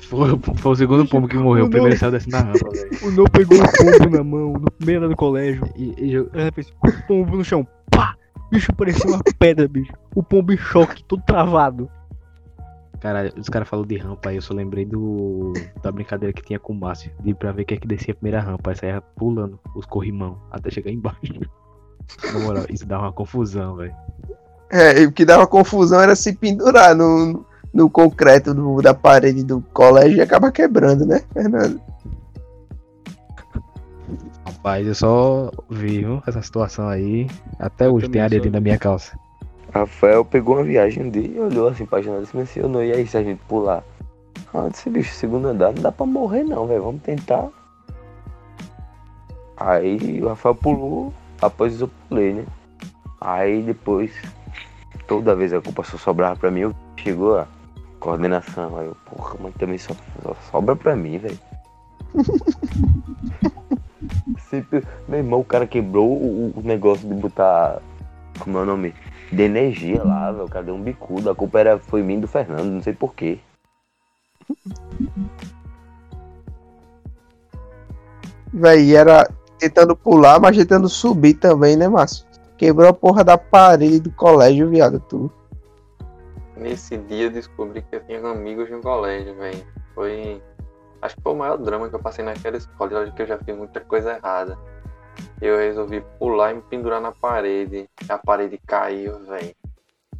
Foi, foi o segundo pombo que morreu. O primeiro saiu descendo na rampa, velho. O Nu pegou o pombo na mão, no primeiro ano do colégio. E, e fez o pombo no chão. Pá! Bicho parecia uma pedra, bicho. O pombo em choque, todo travado. Caralho, os caras falaram de rampa aí, eu só lembrei do da brincadeira que tinha com o Márcio. De ir pra ver quem é que descia a primeira rampa. Aí saia pulando os corrimão até chegar embaixo. Na moral, isso dá uma confusão, velho. É, e o que dava confusão era se pendurar no, no concreto do- da parede do colégio e acaba quebrando, né, Fernando? Rapaz, eu só vi viu, essa situação aí. Até hoje tem areia dentro da minha calça. Rafael pegou uma viagem dele, olhou assim pra janela e disse, mencionou, e aí se a gente pular? Ah, disse, bicho, segundo andar não dá pra morrer não, velho, vamos tentar. Aí o Rafael pulou, após eu pulei, né? Aí depois, toda vez a culpa só sobrava pra mim, eu chegou a coordenação, aí eu, porra, mas também só, só sobra pra mim, velho. Sempre, meu irmão, o cara quebrou o negócio de botar, como é o nome? De energia lá, velho. O cara deu um bicudo. A culpa era, foi mim do Fernando, não sei porquê. Véi, era tentando pular, mas tentando subir também, né, Márcio? Quebrou a porra da parede do colégio, viado, tu. Nesse dia eu descobri que eu tinha amigos no colégio, velho. Foi. Acho que foi o maior drama que eu passei naquela escola. Que eu já fiz muita coisa errada. Eu resolvi pular e me pendurar na parede. A parede caiu, velho.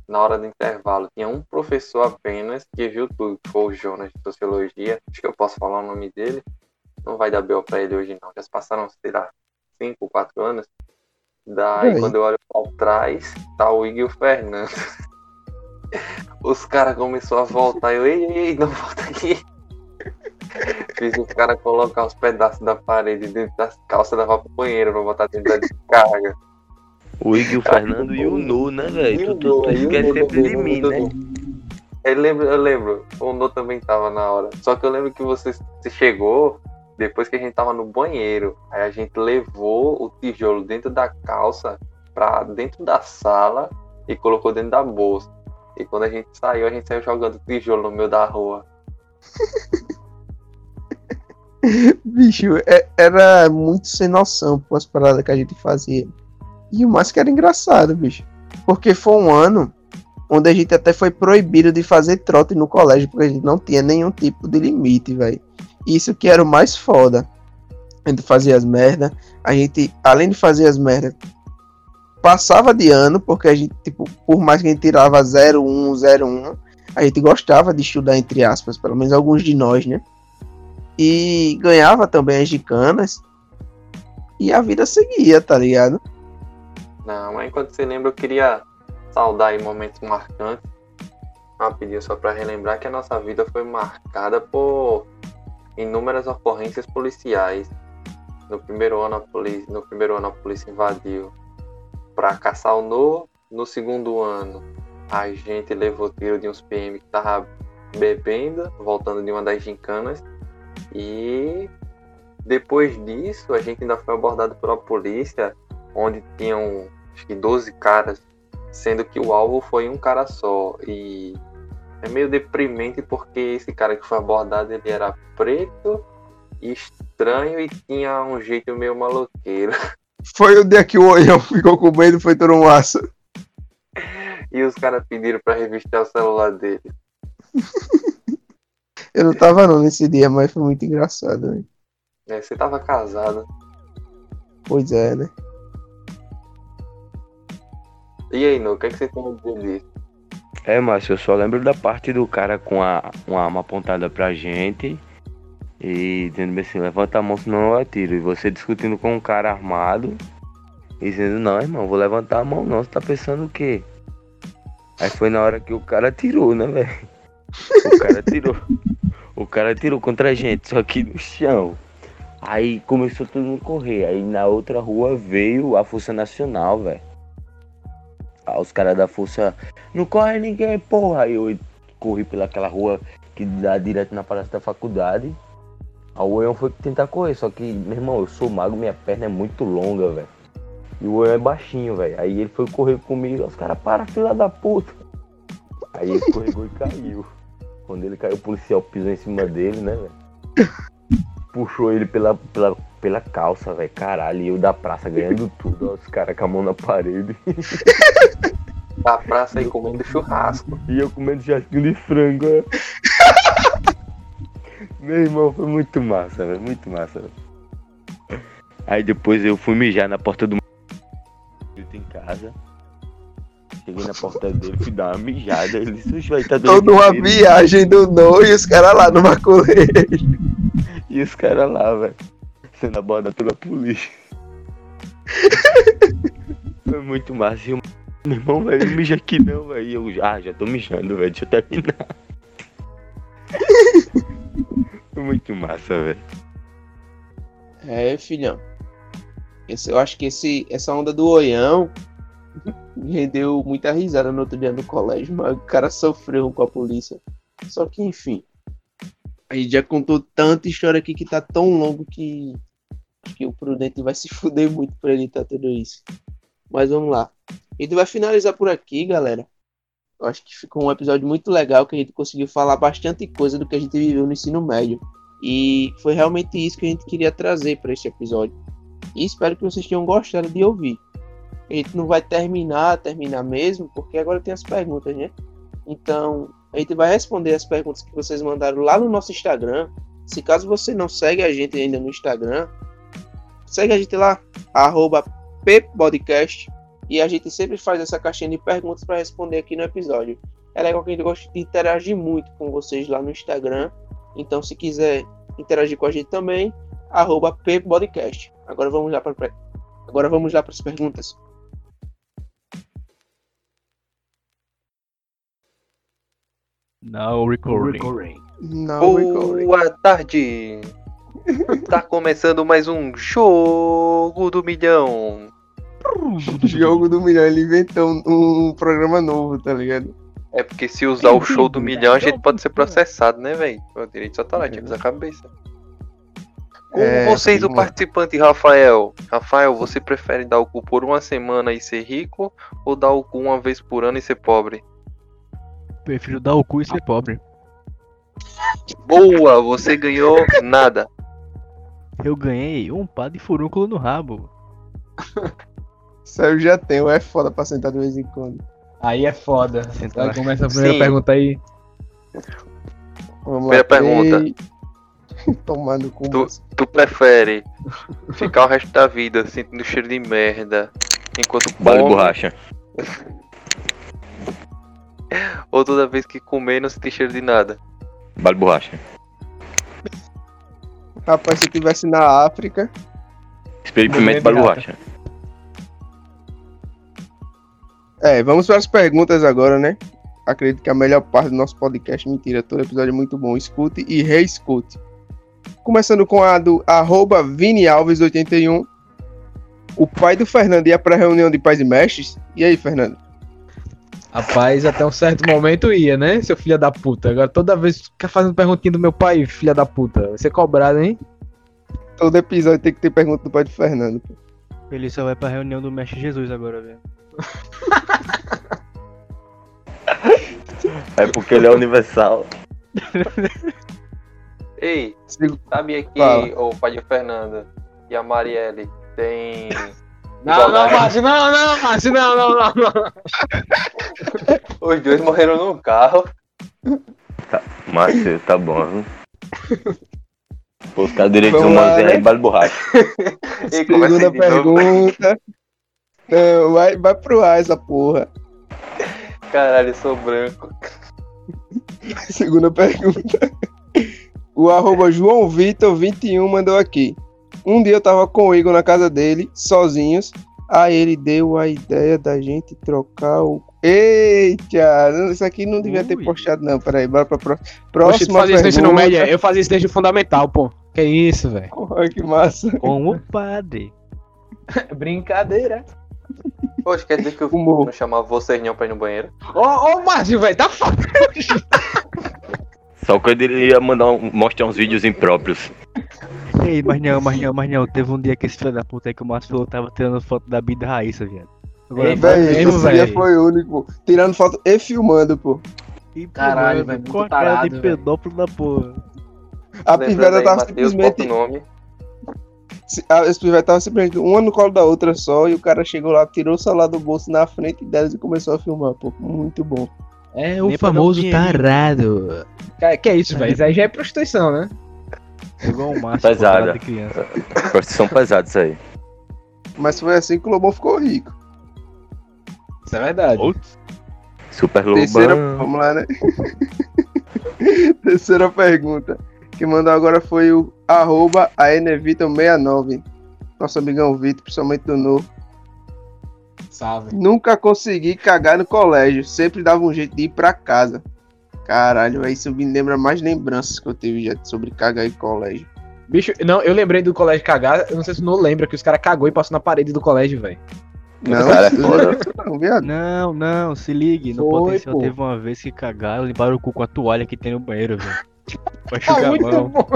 Na hora do intervalo, tinha um professor apenas que viu tudo, que foi o Jonas de Sociologia. Acho que eu posso falar o nome dele. Não vai dar B.O. pra ele hoje, não. Já se passaram, sei lá, 5, 4 anos. Daí, quando eu olho pra trás, tá o Igor Fernando. Os caras começaram a voltar. Eu, ei, ei, não volta aqui. Fiz os caras colocar os pedaços da parede dentro das calças levar pro banheiro pra botar dentro da descarga. O Ig, o Fernando e o Nu, né, velho? Tu, tu, tu esquece sempre de mim, né? Eu lembro, eu lembro. O No também tava na hora. Só que eu lembro que você, você chegou depois que a gente tava no banheiro. Aí a gente levou o tijolo dentro da calça pra dentro da sala e colocou dentro da bolsa. E quando a gente saiu, a gente saiu jogando tijolo no meio da rua. Bicho, é- era muito sem noção com as paradas que a gente fazia. E o mais que era engraçado, bicho. Porque foi um ano onde a gente até foi proibido de fazer trote no colégio, porque a gente não tinha nenhum tipo de limite, velho. Isso que era o mais foda. A gente fazia as merda. A gente, além de fazer as merda, passava de ano, porque a gente, tipo, por mais que a gente tirava 01, 01, a gente gostava de estudar, entre aspas, pelo menos alguns de nós, né? E ganhava também as gicanas. E a vida seguia, tá ligado? Não, mas enquanto você lembra, eu queria saudar aí momentos marcantes. Rapidinho, só para relembrar que a nossa vida foi marcada por inúmeras ocorrências policiais. No primeiro ano, a polícia, no primeiro ano, a polícia invadiu para caçar o No. No segundo ano, a gente levou tiro de uns PM que tava bebendo, voltando de uma das gincanas. E depois disso, a gente ainda foi abordado pela polícia, onde tinham acho que 12 caras, sendo que o alvo foi um cara só. E é meio deprimente porque esse cara que foi abordado ele era preto, estranho e tinha um jeito meio maloqueiro. Foi o dia que o olhão ficou com medo e foi todo um aço. E os caras pediram pra revistar o celular dele. Eu não tava não nesse dia, mas foi muito engraçado, né? É, você tava casado. Pois é, né? E aí, No, o que, é que você tem a dizer disso? É, Márcio, eu só lembro da parte do cara com a, uma arma apontada pra gente e dizendo assim, levanta a mão senão eu atiro. E você discutindo com um cara armado e dizendo, não, irmão, vou levantar a mão não, você tá pensando o quê? Aí foi na hora que o cara tirou, né, velho? O cara tirou. O cara tirou contra a gente, só que no chão. Aí começou todo mundo a correr. Aí na outra rua veio a Força Nacional, velho. Aí os caras da Força. Não corre ninguém, porra. Aí eu corri pelaquela rua que dá direto na praça da faculdade. Aí o Oião foi tentar correr, só que, meu irmão, eu sou mago, minha perna é muito longa, velho. E o Oião é baixinho, velho. Aí ele foi correr comigo, os caras, para, filha da puta. Aí ele escorregou e caiu. Quando ele caiu, o policial pisou em cima dele, né, velho? Puxou ele pela, pela, pela calça, velho. Caralho, e eu da praça ganhando tudo. Ó, os caras com a mão na parede. Da praça aí comendo churrasco. E eu comendo chasquinho de frango, ó. Meu irmão, foi muito massa, velho. Muito massa, velho. Aí depois eu fui mijar na porta do em casa. Cheguei na porta dele, fui dar uma mijada. Ele disse, "Oxe, vai estar Toda uma viagem do No e os caras lá no maculeiro. E os caras lá, velho. Sendo abordado pela polícia. Foi muito massa. E eu, meu irmão, velho, não mija aqui não, velho. E eu, ah, já tô mijando, velho. Deixa eu terminar. Foi muito massa, velho. É, filhão. Esse, eu acho que esse, essa onda do oião rendeu muita risada no outro dia no colégio, mas o cara sofreu com a polícia. Só que, enfim. A gente já contou tanta história aqui que tá tão longo que, que o Prudente vai se fuder muito pra editar tudo isso. Mas vamos lá. A gente vai finalizar por aqui, galera. Eu acho que ficou um episódio muito legal que a gente conseguiu falar bastante coisa do que a gente viveu no ensino médio. E foi realmente isso que a gente queria trazer para este episódio. E espero que vocês tenham gostado de ouvir. A gente não vai terminar, terminar mesmo, porque agora tem as perguntas, né? Então, a gente vai responder as perguntas que vocês mandaram lá no nosso Instagram. Se caso você não segue a gente ainda no Instagram, segue a gente lá, arroba ppodcast. E a gente sempre faz essa caixinha de perguntas para responder aqui no episódio. É legal que a gente gosta de interagir muito com vocês lá no Instagram. Então, se quiser interagir com a gente também, arroba ppodcast. Agora vamos lá para agora vamos lá para as perguntas. Now recording. Não, recording. Boa tarde! tá começando mais um Jogo do Milhão. Jogo do milhão, ele inventou um, um programa novo, tá ligado? É porque se usar o show do milhão, a gente pode ser processado, né, velho? O direito autoral, tinha que usar a cabeça. Como É, vocês, o sim. participante Rafael? Rafael, você prefere dar o cu por uma semana e ser rico ou dar o cu uma vez por ano e ser pobre? Prefiro dar o cu e ser pobre. Boa, você ganhou nada. Eu ganhei um pá de furúnculo no rabo. Isso aí eu já tenho, é foda pra sentar de vez em quando. Aí é foda. Sentar. Vai, começa a primeira Sim. pergunta aí. Vamos Primeira pergunta. três. Tomando com Tu, tu prefere ficar o resto da vida sentindo cheiro de merda enquanto come borracha. ou toda vez que comer não sentir cheiro de nada? Bala de borracha. Rapaz, se eu tivesse na África, Experimento bala de borracha. É, vamos para as perguntas agora, né? Acredito que a melhor parte do nosso podcast, mentira, todo episódio é muito bom. Escute e reescute. Começando com a do arroba Vini Alves 81. O pai do Fernando ia para a reunião de pais e mestres. E aí, Fernando? Rapaz, até um certo momento ia, né, seu filho da puta? Agora toda vez que fica fazendo perguntinha do meu pai, filha da puta, vai ser cobrado, hein? Todo episódio tem que ter pergunta do pai de Fernando. pô. Ele só vai pra reunião do Mestre Jesus agora, velho. É porque ele é universal. Ei, sabia que Fala. o pai de Fernanda e a Marielle tem. Não, não. Márcio, não, não, Márcio, não, não, não, não. Os dois morreram num carro. Márcio, tá bom. viu? Buscar direitos Vamos humanos lá, aí, né? bale borracha. E Segunda pergunta. Não, vai, vai pro ar essa porra. Caralho, eu sou branco. Segunda pergunta. O arroba João Vitor 21 mandou aqui. Um dia eu tava com o Igor na casa dele, sozinhos. Aí ele deu a ideia da gente trocar o. Eita! Isso aqui não devia ter Ui. postado, não. Peraí, bora pra pró- Poxa, tu próxima fazia isso no ensino médio? Eu fazia isso desde o fundamental, pô. Que isso, velho? Porra, que massa. Com o padre. Brincadeira. Poxa, quer dizer que eu Humor. não chamava vocês não pra ir no banheiro? Ô, ô, Márcio, velho, tá foda. Só quando ele ia mandar um- mostrar uns vídeos impróprios. Ei, mas não, mas não, mas não. Teve um dia que esse filho da puta aí que o Márcio falou tava tirando foto da Bida Raíssa, viado. Agora, Ei, Véi, mesmo, esse dia foi único. Tirando foto e filmando, pô. e, Caralho, velho, muito com a cara tarado, de velho. pedófilo da porra. A piveta tava Matheus, simplesmente. bota o nome. se- A esse pivete tava simplesmente uma no colo da outra só. E o cara chegou lá, tirou o celular do bolso na frente delas e começou a filmar, pô. Muito bom. É o famoso tarado. Que, que é isso, velho? Isso aí já é prostituição, né? Igual o Márcio Pesada. de criança. Prostituição pesada isso aí. Mas foi assim que o Lobão ficou rico. Isso é verdade. Super Terceira, Lobão. vamos lá, né? Terceira pergunta. Que mandou agora foi o arroba ANVitor69. Nosso amigão Vitor, principalmente do novo. Salve. Nunca consegui cagar no colégio. Sempre dava um jeito de ir pra casa. Caralho, isso me lembra mais lembranças que eu tive já sobre cagar em colégio. Bicho, não, eu lembrei do colégio cagar. Eu não sei se não lembra que os caras cagou e passou na parede do colégio, velho. Não, cara é foda. não. Não, não, se ligue. No Foi, potencial pô. teve uma vez que cagaram e limparam o cu com a toalha que tem no banheiro, velho. Pra enxugar a muito mão. bom.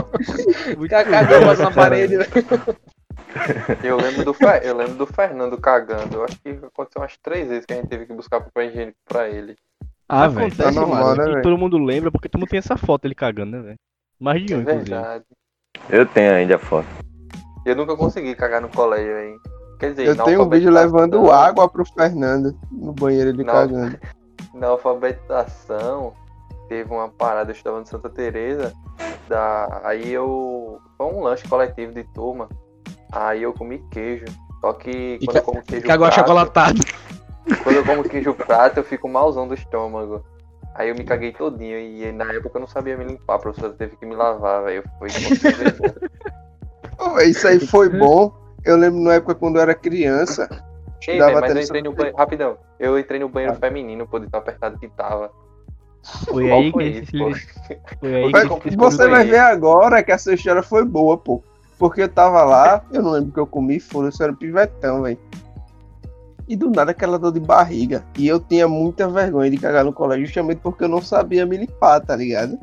Muito cagou, passou na parede, velho. Eu lembro, do Fer- eu lembro do Fernando cagando. Eu acho que aconteceu umas três vezes que a gente teve que buscar papel higiênico pra ele. Ah, velho, Acontece, tá normal, né, que todo mundo lembra porque todo mundo tem essa foto ele cagando, né, velho? Mais de É um, inclusive. verdade. Eu tenho ainda a foto. Eu nunca consegui cagar no colégio, hein? Quer dizer, Eu na tenho um vídeo levando água pro Fernando no banheiro ele Não. cagando. Na alfabetização, teve uma parada, eu estava no Santa Teresa, da... aí eu... Foi um lanche coletivo de turma, aí eu comi queijo. Só que E quando ca- eu como queijo Cagou prato, achocolatado. Quando eu como queijo prato, eu fico malzão do estômago. Aí eu me caguei todinho e na época eu não sabia me limpar, a professora teve que me lavar, velho. Foi muito vergonha. Ô, véi, Isso aí foi bom. Eu lembro na época quando eu era criança. Ei, velho, mas eu entrei no banheiro. Rapidão, eu entrei no banheiro feminino, pô, de tão apertado que tava. Foi Qual aí foi que isso, pô? Foi aí que Você vai ver agora que essa história foi boa, pô. Porque eu tava lá, eu não lembro o que eu comi, foda-se, eu era um pivetão, velho. E do nada aquela dor de barriga. E eu tinha muita vergonha de cagar no colégio, justamente porque eu não sabia me limpar, tá ligado?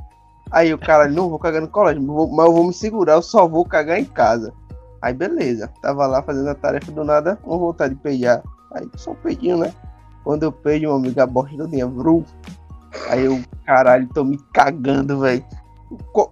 Aí o cara, não vou cagar no colégio, mas eu vou me segurar, eu só vou cagar em casa. Aí beleza, tava lá fazendo a tarefa do nada, vou voltar de peidar. Aí só um peidinho, né? Quando eu peido, meu amigo, a bosta todinha, vru. Aí eu, caralho, tô me cagando, velho.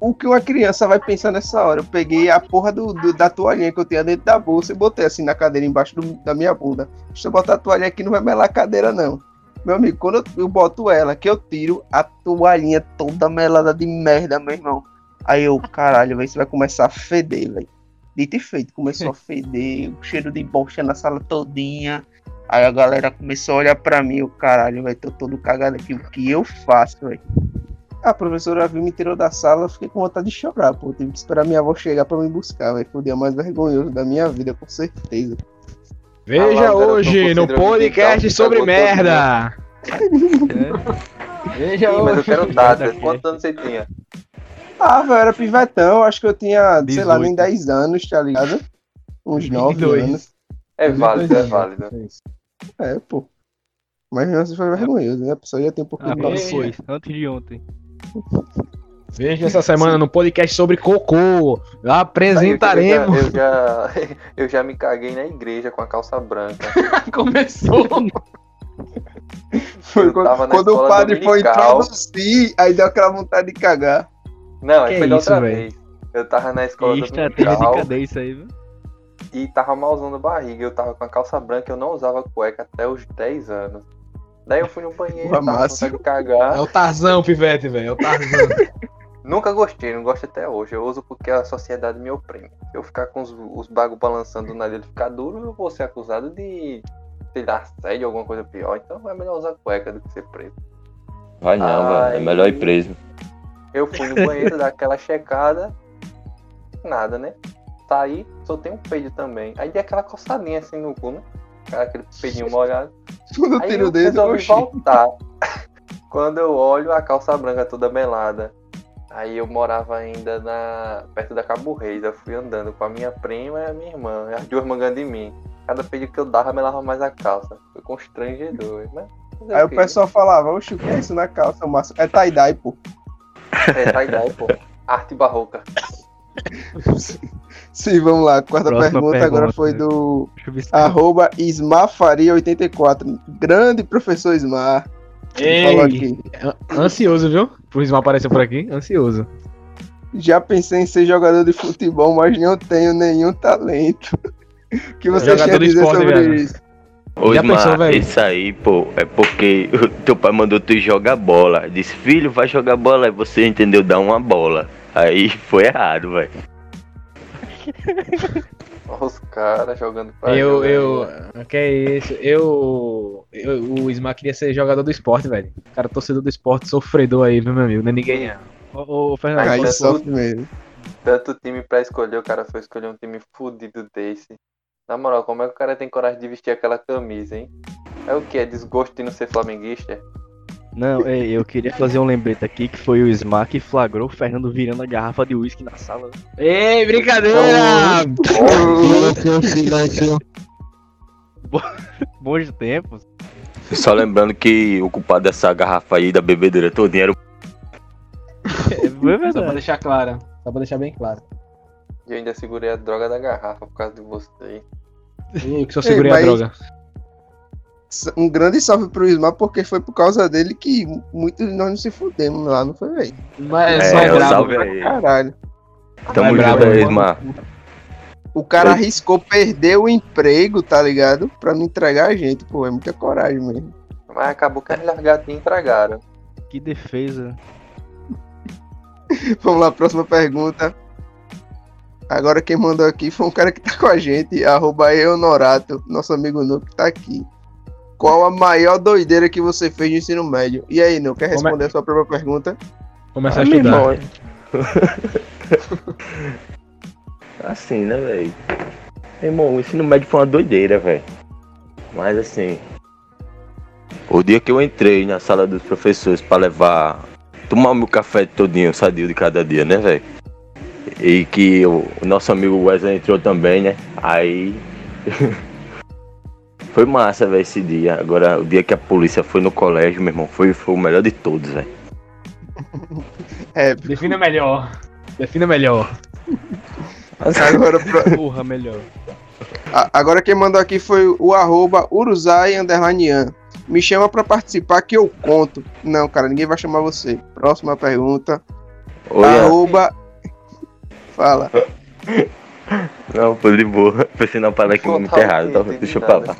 O que uma criança vai pensar nessa hora? Eu peguei a porra do, do- da toalhinha que eu tinha dentro da bolsa e botei assim na cadeira embaixo do- da minha bunda. Deixa eu botar a toalhinha aqui, não vai melar a cadeira, não. Meu amigo, quando eu, eu boto ela, que eu tiro a toalhinha toda melada de merda, meu irmão. Aí eu, caralho, velho, isso vai começar a feder, velho. Dito e feito, começou a feder, o cheiro de bosta na sala todinha. Aí a galera começou a olhar pra mim, o caralho, velho, tô todo cagado aqui, o que eu faço, velho? A professora viu, me tirou da sala, eu fiquei com vontade de chorar, pô. Tive que esperar minha avó chegar pra me buscar, velho. Foi o dia mais vergonhoso da minha vida, com certeza. Veja Ah, lá, hoje no podcast sobre merda. Veja Ih, mas eu hoje. quero datas. Quantos anos você tinha? Ah, velho, era pivetão, acho que eu tinha, sei lá, nem 18. 10 anos, tá ligado? Uns 9 22. anos. É válido, é válido. É, pô. Mas assim foi vergonhoso, né? A pessoa já tem um pouquinho Ah, de foi? Antes de ontem. Veja essa semana no podcast sobre cocô. Aí, Apresentaremos. Eu já, eu, já, eu já me caguei na igreja com a calça branca. Começou. Foi Eu quando, quando o padre foi dominical. introduzir, aí deu aquela vontade de cagar. Não, aí Que foi da isso, outra velho? vez. Eu tava na escola Que estratégia de dominical cadência aí, viu? e tava mal usando barriga. Eu tava com a calça branca, eu não usava cueca até os 10 anos. Daí eu fui no banheiro, Porra, tava com cagar. É o Tarzão, pivete, velho. É o Tarzão. Nunca gostei, não gosto até hoje. Eu uso porque a sociedade me oprime. Se eu ficar com os, os bagos balançando do nada e ele ficar duro, eu vou ser acusado de, sei lá, assédio ou alguma coisa pior. Então é melhor usar cueca do que ser preso. Vai não, velho. É melhor ir preso. Eu fui no banheiro, dar aquela checada, nada, né? Saí, soltei um peido também. Aí dei aquela coçadinha assim no cu, né? Aquele peidinho molhado. Quando eu Aí tiro eu o dedo, resolvi oxi. voltar. Quando eu olho, a calça branca toda melada. Aí eu morava ainda na perto da Cabo Reis. Eu fui andando com a minha prima e a minha irmã. As duas mangando em mim. Cada pedido que eu dava, melava mais a calça. Foi constrangedor, né? Aí o quê? pessoal falava, oxi, o que é isso na calça, massa? É tie-dye, pô. É, ideia, pô. Arte barroca. Sim, vamos lá. Quarta Próxima pergunta, agora pergunta. foi do arroba Ismafaria84. Grande professor Ismar. Ei, aqui. ansioso, viu? Pro Ismael aparecer por aqui. Ansioso. Já pensei em ser jogador de futebol, mas não tenho nenhum talento. O que você de dizer esporte, sobre velho. isso? Ô, Já Ismar, pensou, velho? isso aí, pô, é porque o teu pai mandou tu jogar bola. Disse, filho, vai jogar bola. Aí você entendeu, dar uma bola. Aí foi errado, velho. Olha os caras jogando pra Eu, jogar, eu. né? Que é isso? Eu. eu o Ismael queria ser jogador do esporte, velho. Cara, torcedor do esporte, sofredor aí, viu, meu amigo? Não é ninguém. Ô, ô, Fernando, Aí sofre mesmo. Tanto time pra escolher, o cara foi escolher um time fudido desse. Na moral, como é que o cara tem coragem de vestir aquela camisa, hein? É o que? É desgosto de não ser flamenguista? Não, eu queria fazer um lembrete aqui que foi o Smar que flagrou o Fernando virando a garrafa de uísque na sala. Ei, brincadeira! Bons tempos. Só lembrando que o culpado dessa garrafa aí da bebedeira todinha era o É Só pra verdade. deixar claro. Só pra deixar bem claro. E eu ainda segurei a droga da garrafa por causa de você. Eu que só segurei Ei, a mas- droga. Um grande salve pro Ismar, porque foi por causa dele que muitos de nós não se fudemos lá, não foi, velho? Mas É, brabo. salve aí. Caralho. Tamo brabo, junto aí. Ismar. O cara Ei. arriscou perder o emprego, tá ligado? Pra não entregar a gente, pô. É muita coragem mesmo. Mas acabou que as largatinhas entregaram. Que defesa. Vamos lá, próxima pergunta. Agora quem mandou aqui foi um cara que tá com a gente, arroba Eonorato, nosso amigo que tá aqui. Qual a maior doideira que você fez no ensino médio? E aí, não quer responder a sua própria pergunta? Começar a Ah, meu estudar. irmão, assim, né, velho? Irmão, o ensino médio foi uma doideira, velho. Mas assim. O dia que eu entrei na sala dos professores pra levar. Tomar o meu café todinho, sadio de cada dia, né, velho? E que o nosso amigo Wesley entrou também, né? Aí. foi massa, velho, esse dia. Agora, o dia que a polícia foi no colégio, meu irmão, foi, foi o melhor de todos, velho. É, Defina melhor. Defina melhor. agora, pro- Porra, melhor. a- agora quem mandou aqui foi o arroba Uruzai underline. Me chama pra participar que eu conto. Não, cara, ninguém vai chamar você. Próxima pergunta. Oi, arroba. Fala. Não, foi de boa. Pensei na palavra aqui muito errado. deixa eu falar.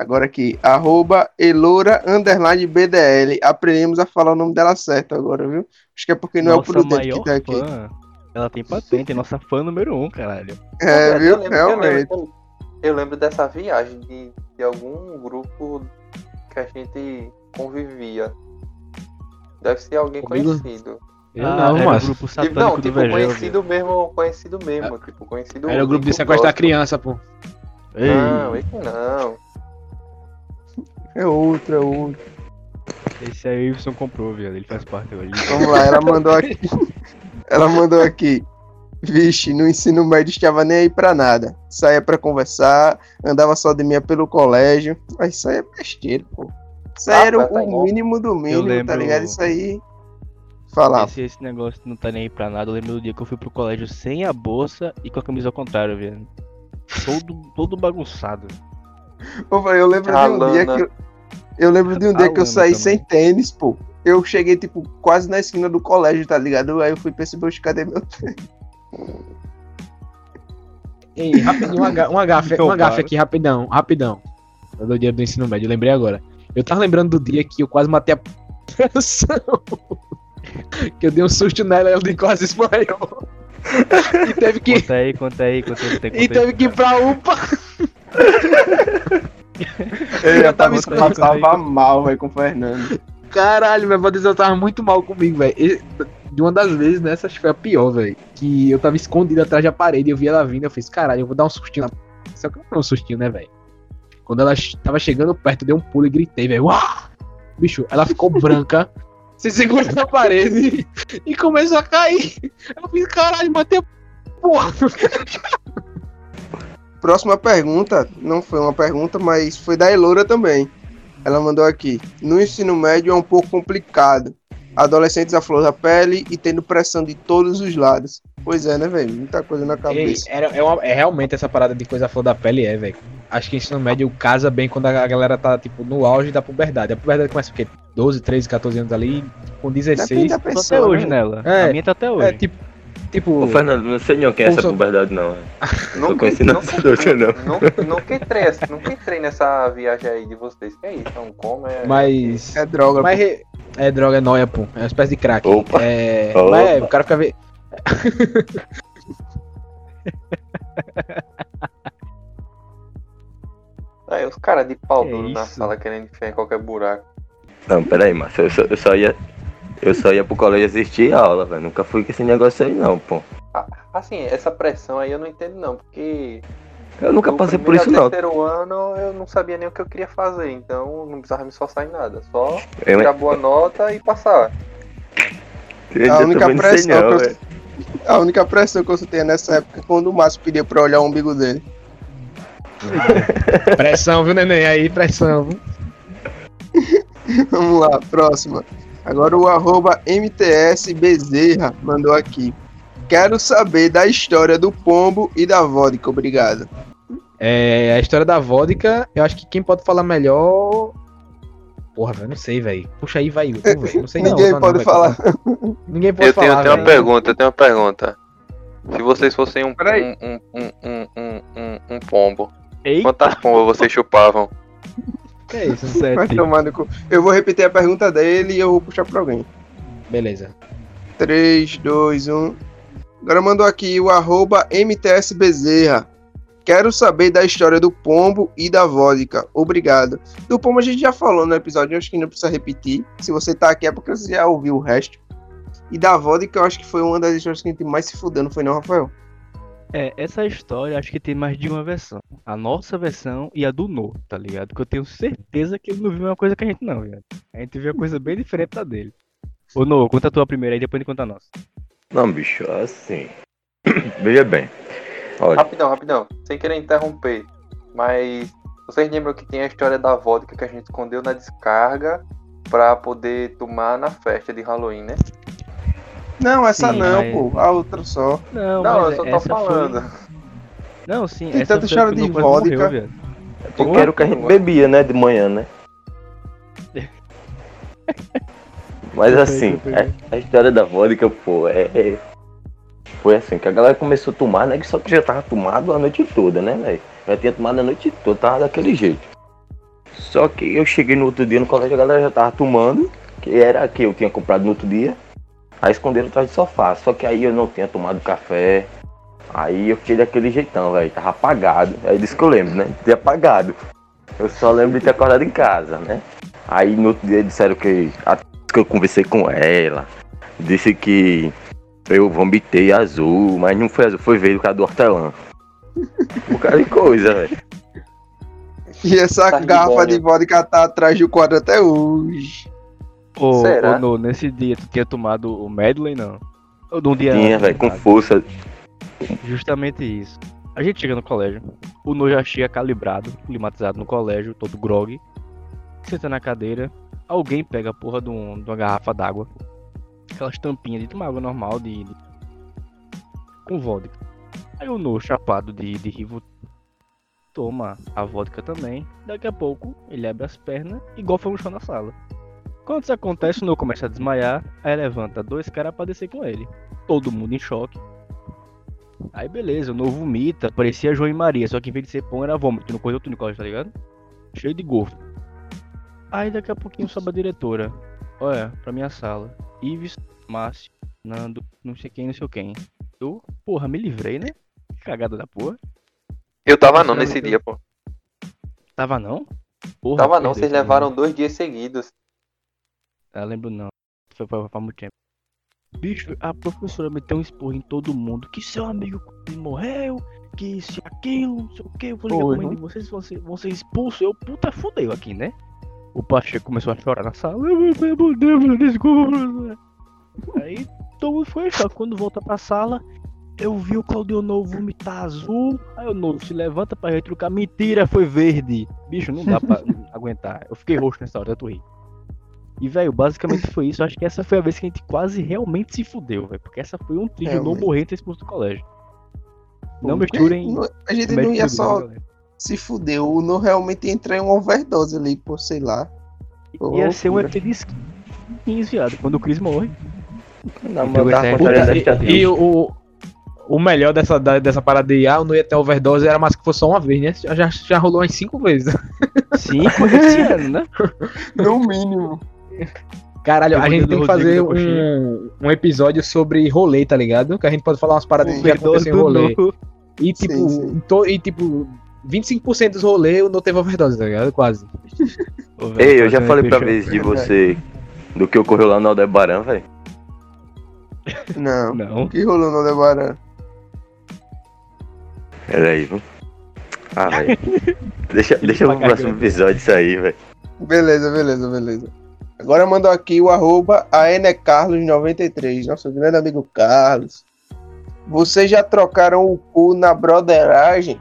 Agora aqui, arroba Elora underline BDL. Aprendemos a falar o nome dela certo agora, viu? Acho que é porque não é o Nossa Prudente maior que tá aqui. fã. Ela tem patente, é nossa fã número um, caralho. É, Eu viu? lembro- eu Realmente. lembro- Eu lembro dessa viagem de, de algum grupo que a gente convivia. Deve ser alguém Comigo? conhecido. Eu Ah, não, era mas. grupo Tipo, satânico não, do tipo, Vegel. conhecido mesmo, conhecido mesmo, tipo, conhecido Era o grupo de sequestrar criança, pô. Ei, Não, esse não. É outro, é outro. esse aí o Wilson comprou, viado. Ele faz parte ali. Vamos lá, ela mandou aqui. Ela mandou aqui. Vixe, no ensino médio estava nem aí pra nada. Saía pra conversar, andava só de minha pelo colégio. Mas isso aí é besteira, pô. Isso aí Ah, era tá, tá o bom. mínimo do mínimo, tá lembro- ligado? Isso aí. Falar. Esse, esse negócio não tá nem aí pra nada. Eu lembro do dia que eu fui pro colégio sem a bolsa e com a camisa ao contrário, velho. Todo, todo bagunçado. Ô, velho, eu lembro de um dia que eu, eu lembro de um dia que eu saí também. sem tênis, pô. Eu cheguei, tipo, quase na esquina do colégio, tá ligado? Aí eu fui perceber, "Oxe, cadê meu tênis? Ei, rapidinho, uma, ga- uma gafe, Então, uma gafe para. aqui, rapidão, rapidão. Eu dou dia do ensino médio, eu lembrei agora. Eu tava lembrando do dia que eu quase matei a pressão. que eu dei um susto nela e ela quase desmaiou. e teve que, Conta aí, conta aí, conta aí. Conta aí, e teve que ir pra UPA. Eu tava aí, conta aí. passava mal, velho, com o Fernando. Caralho, meu Deus, eu tava muito mal comigo, velho. De uma das vezes, nessa acho que foi a pior, velho. Que eu tava escondido atrás da parede, eu vi ela vindo, eu fiz, caralho, eu vou dar um sustinho na. Só que não foi um sustinho, né, velho? Quando ela tava chegando perto, eu dei um pulo e gritei, velho. "Uau!" Bicho, ela ficou branca, se segurou na parede e começou a cair. Eu fiz, caralho, matei a porra. Próxima pergunta, não foi uma pergunta, mas foi da Elora também. Ela mandou aqui. No ensino médio é um pouco complicado. Adolescentes à flor da pele e tendo pressão de todos os lados. Pois é, né, velho? Muita coisa na cabeça. era- é, uma- é realmente essa parada de coisa flor da pele, é, velho. Acho que ensino médio casa bem quando a galera tá, tipo, no auge da puberdade. A puberdade começa o quê? 12, 13, 14 anos ali, com Depende 16. da Tô até hoje né? nela. É, a minha tá até hoje. É, tipo. Tipo. Ô, Fernando, não sei não quem é essa puberdade, não. Conhecendo nunca, essa doutora, não. nunca, nunca entrei, essa- nunca entrei nessa viagem aí de vocês. Que é isso? É um como? É... Mas. É droga. Mas re- é droga, é nóia, pô. É uma espécie de crack. Opa. É. Opa. Mas é, o cara fica vendo. Aí os caras de pau Que duro na sala querendo enfiar em qualquer buraco. Não, peraí, Márcio, eu só, eu só ia. Eu só ia pro colégio assistir a aula, velho. Nunca fui com esse negócio aí, não, pô. Assim, essa pressão aí eu não entendo não, porque Eu nunca passei por isso, não. terceiro ano eu não sabia nem o que eu queria fazer, então não precisava me esforçar em nada. Só Eu, tirar boa nota e passar. eu A única pressão não, que eu-. A única pressão que eu sentei nessa época é quando o Márcio pedia pra olhar o umbigo dele. Pressão, viu, neném? Aí, pressão? Vamos lá, próxima. Agora o arroba MTS Bezerra mandou aqui. Quero saber da história do pombo e da vodka, obrigado. É, a história da vodka, eu acho que quem pode falar melhor. Porra, velho, não sei, velho. Puxa aí, vai. Não sei não, Ninguém não, pode velho. falar. Ninguém pode Eu tenho, falar. eu tenho uma pergunta, eu tenho uma pergunta. Se vocês fossem um, um, um, um, um, um, um, um pombo, Eita, quantas pombas vocês chupavam? Que é isso? Vai sete. tomar no cu. Eu vou repetir a pergunta dele e eu vou puxar pra alguém. Beleza. 3, 2, 1. Agora mandou aqui o arroba MTS Bezerra. Quero saber da história do pombo e da vodka. Obrigado. Do pombo a gente já falou no episódio, acho que não precisa repetir. Se você tá aqui é porque você já ouviu o resto. E da vodka eu acho que foi uma das histórias que a gente mais se fudeu, não foi não, Rafael? É, essa história acho que tem mais de uma versão. A nossa versão e a do No, tá ligado? Porque eu tenho certeza que ele não viu uma coisa que a gente não, velho. A gente viu uma coisa bem diferente da dele. Ô No, conta a tua primeira aí, depois a gente conta a nossa. Não, bicho, assim. Veja bem. Olha, Rapidão, rapidão, sem querer interromper, mas vocês lembram que tem a história da vodka que a gente escondeu na descarga pra poder tomar na festa de Halloween, né? Não, essa Sim, não, mas- pô. A outra só. Não, Não, mas eu só tô falando. Foi... Não, sim, Tem essa tanta foi a história que o de vodka. morreu, velho. porque era o que a gente bebia, né? De manhã, né? Mas assim, a, a história da vodka, pô, é, é- Foi assim, que a galera começou a tomar, né? Só que já tava tomado a noite toda, né, velho? Já tinha tomado a noite toda, tava daquele jeito. Só que eu cheguei no outro dia no colégio, a galera já tava tomando, que era a que eu tinha comprado no outro dia. Aí esconderam atrás do sofá. Só que aí eu não tinha tomado café. Aí eu fiquei daquele jeitão, velho. Tava apagado. Aí disse que eu lembro, né? Tinha apagado. Eu só lembro de ter acordado em casa, né? Aí no outro dia disseram que, que eu conversei com ela. Disse que eu vomitei azul, mas não foi azul, foi verde por causa do hortelã. Um bocado de coisa, velho. E essa Tá garrafa de né? vodka tá atrás do quadro até hoje. Ô, Será? ô, No, nesse dia tu tinha tomado o Medley, não? Ou de um dia Tinha, velho, com força. Justamente isso. A gente chega no colégio, o No já chega calibrado, climatizado no colégio, todo grog. Senta na cadeira, alguém pega a porra de, um- de uma garrafa d'água. Aquelas tampinhas de tomar água normal de, de- com vodka. Aí o No, chapado de, de rivo, toma a vodka também. Daqui a pouco ele abre as pernas e golfa no chão na sala. Quando isso acontece, o No começa a desmaiar, aí levanta dois caras pra descer com ele. Todo mundo em choque. Aí beleza, o No vomita, parecia João e Maria, só que em vez de ser pão era vômito no corredor do colégio, tá ligado? Cheio de golfo. Aí daqui a pouquinho sobe a diretora. Olha, pra minha sala. Ives, Márcio, Nando, não sei quem, não sei quem. Eu, porra, me livrei, né? Cagada da porra. Eu tava não nesse dia, pô. Tava não? Porra, Tava não, vocês levaram dois dias seguidos. Ah, lembro não. Foi pra, pra muito tempo. Bicho, a professora meteu um esporro em todo mundo. Que seu amigo morreu, que isso aquilo, não sei o que. Eu vou ligar Foi, pra mãe né? de vocês, vão ser, vão ser expulsos. Eu, puta, fudeu aqui, né? O Pacheco começou a chorar na sala. Meu Deus, desculpa. Aí todo mundo foi choque. Quando volta pra sala, eu vi o Claudio Novo vomitar azul. Aí o Novo se levanta pra retrucar. Mentira, foi verde. Bicho, não dá pra aguentar. Eu fiquei roxo nessa hora, eu tô rindo. E, velho, basicamente foi isso. Acho que essa foi a vez que a gente quase realmente se fudeu, velho. Porque essa foi um trilho não Realmente. morrer e ter expulso do colégio. Não misturem. não- A gente não ia e só se fuder, o não realmente ia entrar em uma overdose ali, por sei lá. Ia ser um de skins, viado. Quando o Chris morre. Não, Então, eu é- Puta, saudade da e, e o, o melhor dessa, da- dessa parada de ah, eu não ia ter overdose era mais que fosse só uma vez, né? Já, já, rolou umas cinco vezes. Foi esse ano, né? No mínimo. Caralho, Eu a gente tem que fazer um, um episódio sobre rolê, tá ligado? Que a gente pode falar umas paradas que já aconteceu em rolê. No. E tipo, Sim, sim. to- e tipo, 25% dos rolês não teve overdose, tá ligado? Quase. Ei, eu já falei pra vez de você do que ocorreu lá no Aldebaran, velho. Não. Não. O que rolou no Aldebaran? Pera aí, viu? Ah, velho. Deixa, deixa pro próximo episódio isso aí, velho. Beleza, beleza, beleza. Agora mandou aqui o arroba aenecarlos93, nosso grande amigo Carlos. Vocês já trocaram o cu na broderagem?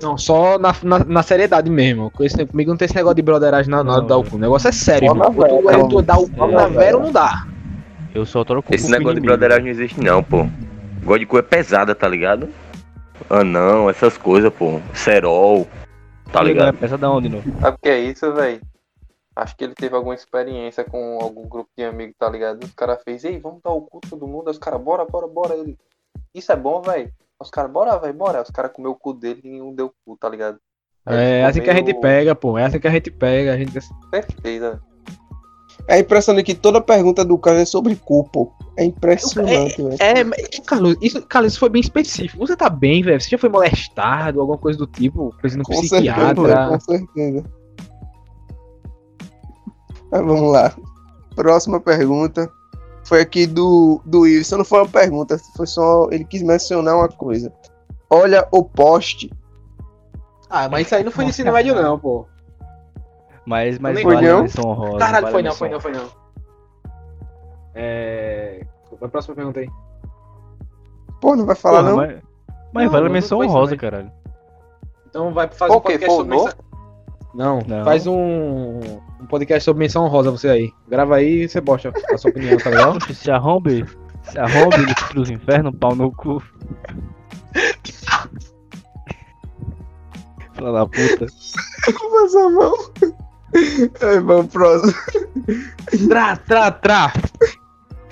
Não, só na, na, na seriedade mesmo. Com esse, comigo não tem esse negócio de broderagem na, na Não, dar o cu. O negócio é sério, Só na tu, tu dá o cu na vera ou não dá. Eu só troco Esse negócio de broderagem não existe não, pô. Gosto de cu é pesada, tá ligado? Ah não, essas coisas, pô. Cerol, tá é ligado? peça da onde, não? Sabe o que é isso, velho? Acho que ele teve alguma experiência com algum grupo de amigos, tá ligado? Os caras fez, ei, vamos dar o cu todo mundo. Aí Os caras, bora, bora, bora. Ele, isso é bom, velho. Os caras, bora, velho, bora. Os caras comeu o cu dele e nenhum deu cu, tá ligado? Aí É ficou assim que a gente pega, pô. É assim que a gente pega. A gente... Certeza. É impressionante que toda pergunta do Carlos é sobre cu, pô. É impressionante, velho. É, mas, Carlos, isso, Carlos, isso foi bem específico. Você tá bem, velho? Você já foi molestado, alguma coisa do tipo? Precisa no Com certeza, psiquiatra? com certeza. Mas vamos lá. Próxima pergunta. Foi aqui do, do Wilson. Não foi uma pergunta, foi só. Ele quis mencionar uma coisa. Olha o poste. Ah, mas isso aí não foi de ensino médio, não, pô. Mas, mas vale foi, a não? menção honrosa. Caralho, vale foi não, foi não, foi não. É. A próxima pergunta aí. Pô, não vai falar Porra, não? Mas, mas Não, vale a menção honrosa, caralho. Então vai fazer um que podcast o sobre no? Não, Não. faz um, um podcast sobre menção honrosa você aí. Grava aí e você bosta a sua opinião, tá legal? Se arrombe, se arrombe dos infernos, pau no cu. Fala da puta. Passa a mão. Aí, vamos próximo. Trá, trá, trá.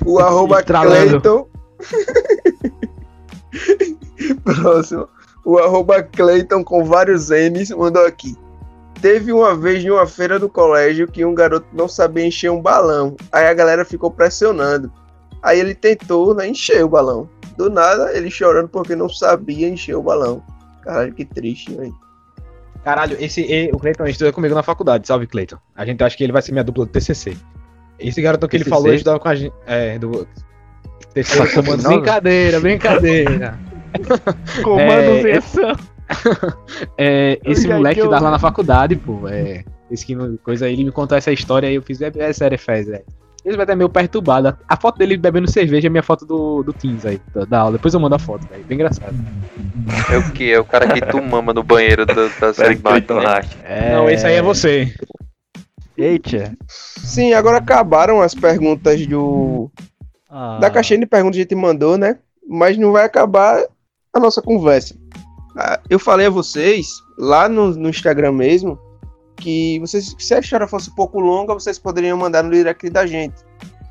O arroba. Clayton. Próximo. O arroba Clayton com vários N's mandou aqui. Teve uma vez em uma feira do colégio que um garoto não sabia encher um balão. Aí a galera ficou pressionando. Aí ele tentou né, encher o balão. Do nada, ele chorando porque não sabia encher o balão. Caralho, que triste, velho. Caralho, esse, o Cleiton estuda comigo na faculdade, salve Cleiton. A gente acha que ele vai ser minha dupla do TCC. Esse garoto que ele TCC? falou estudava com a gente. É, do. TCC Faculdade comando. Brincadeira, brincadeira. Comando É, versão. É, esse moleque que estudava lá na faculdade, pô. É, esse que coisa aí, ele me contou essa história aí, eu fiz. É, é sério, fez, velho. Esse vai estar meio perturbado. A foto dele bebendo cerveja é a minha foto do, do Teams aí, da, da aula. Depois eu mando a foto, velho. Bem engraçado. É o que? É o cara que tu mama no banheiro da, da série Bate, né? É... Não, esse aí é você. Eita. Sim, agora acabaram as perguntas do. Ah. Da caixinha de perguntas que a gente mandou, né? Mas não vai acabar a nossa conversa. Ah, Eu falei a vocês, lá no, no Instagram mesmo, que vocês, se a história fosse um pouco longa, vocês poderiam mandar no direct da gente.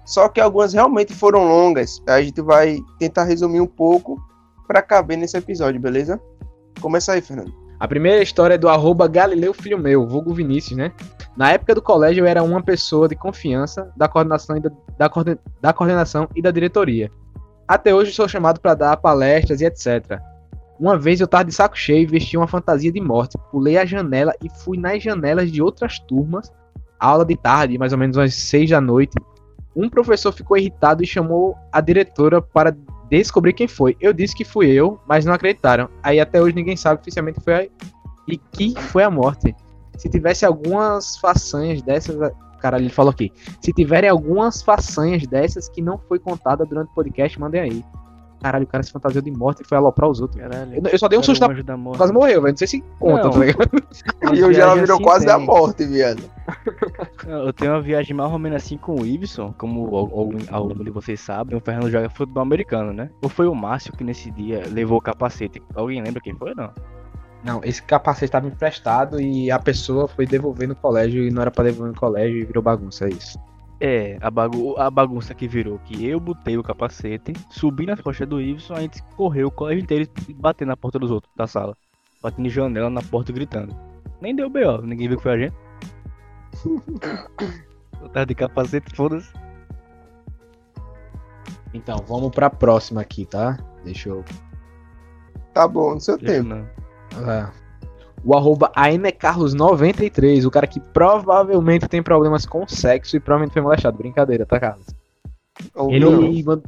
Só que algumas realmente foram longas. A gente vai tentar resumir um pouco para caber nesse episódio, beleza? Começa aí, Fernando. A primeira história é do arroba Galileu Filho Meu, vulgo Vinícius, né? Na época do colégio eu era uma pessoa de confiança da coordenação e da, da, coorden- da coordenação e da diretoria. Até hoje sou chamado para dar palestras e etc. Uma vez eu tava de saco cheio e vesti uma fantasia de morte, pulei a janela e fui nas janelas de outras turmas, aula de tarde, mais ou menos umas seis da noite. Um professor ficou irritado e chamou a diretora para descobrir quem foi. Eu disse que fui eu, mas não acreditaram. Aí até hoje ninguém sabe oficialmente foi a... e que foi a morte. Se tivesse algumas façanhas dessas, caralho, ele falou aqui. Se tiverem algumas façanhas dessas que não foi contada durante o podcast, mandem aí. Caralho, o cara se fantasiou de morte e foi aloprar os outros. Caralho. Eu, eu só dei um susto o na anjo da morte. quase morreu, velho. Não sei se conta, Não. tá ligado? E hoje ela viagem virou assim quase a tem. morte, viado. Eu tenho uma viagem mais ou menos assim com o Ibson, como al- algum, algum de vocês sabem, o Fernando joga futebol americano, né? Ou foi o Márcio que nesse dia levou o capacete? Alguém lembra quem foi ou não? Não, esse capacete estava emprestado e a pessoa foi devolver no colégio e não era pra devolver no colégio e virou bagunça, é isso. É, a, bagu a bagunça que virou que eu botei o capacete, subi nas costas do Ibson, a gente correu o colégio inteiro e batendo na porta dos outros da sala. Batendo em janela na porta gritando. Nem deu B.O., ninguém viu que foi a gente. eu tava de capacete, foda-se. Então, vamos pra próxima aqui, tá? Deixa eu Tá bom, no seu Deixa tempo. não. Ah. O arroba AMCarlos93, o cara que provavelmente tem problemas com sexo e provavelmente foi molestado. Brincadeira, tá, Carlos? Ou Ele não.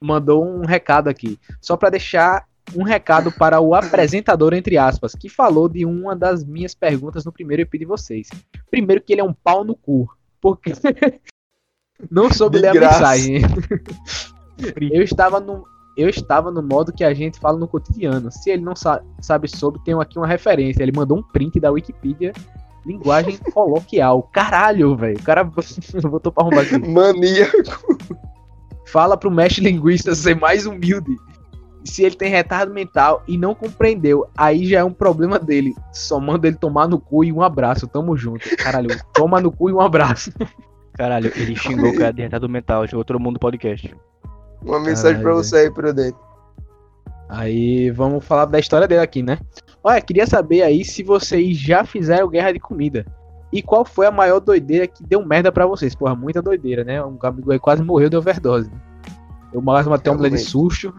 mandou um recado aqui. Só pra deixar um recado para o apresentador, entre aspas, que falou de uma das minhas perguntas no primeiro EP de vocês. Primeiro que ele é um pau no cu. Porque não soube De ler a graça. mensagem. Eu estava no. Eu estava no modo que a gente fala no cotidiano. Se ele não sa- sabe sobre, tenho aqui uma referência. Ele mandou um print da Wikipedia, linguagem coloquial. Caralho, velho. O cara botou pra arrumar aqui. Mania. Fala pro mestre linguista ser mais humilde. Se ele tem retardo mental e não compreendeu, aí já é um problema dele. Só manda ele tomar no cu e um abraço. Tamo junto. Caralho, toma no cu e um abraço. Caralho, ele xingou o cara de retardado mental, jogou todo mundo no podcast. Uma mensagem pra Caralho. você aí, Prudente. Aí vamos falar da história dele aqui, né? Olha, queria saber aí se vocês já fizeram guerra de comida. E qual foi a maior doideira que deu merda pra vocês? Porra, muita doideira, né? Um amigo aí quase morreu de overdose. né? Eu mais matei uma mulher de susto.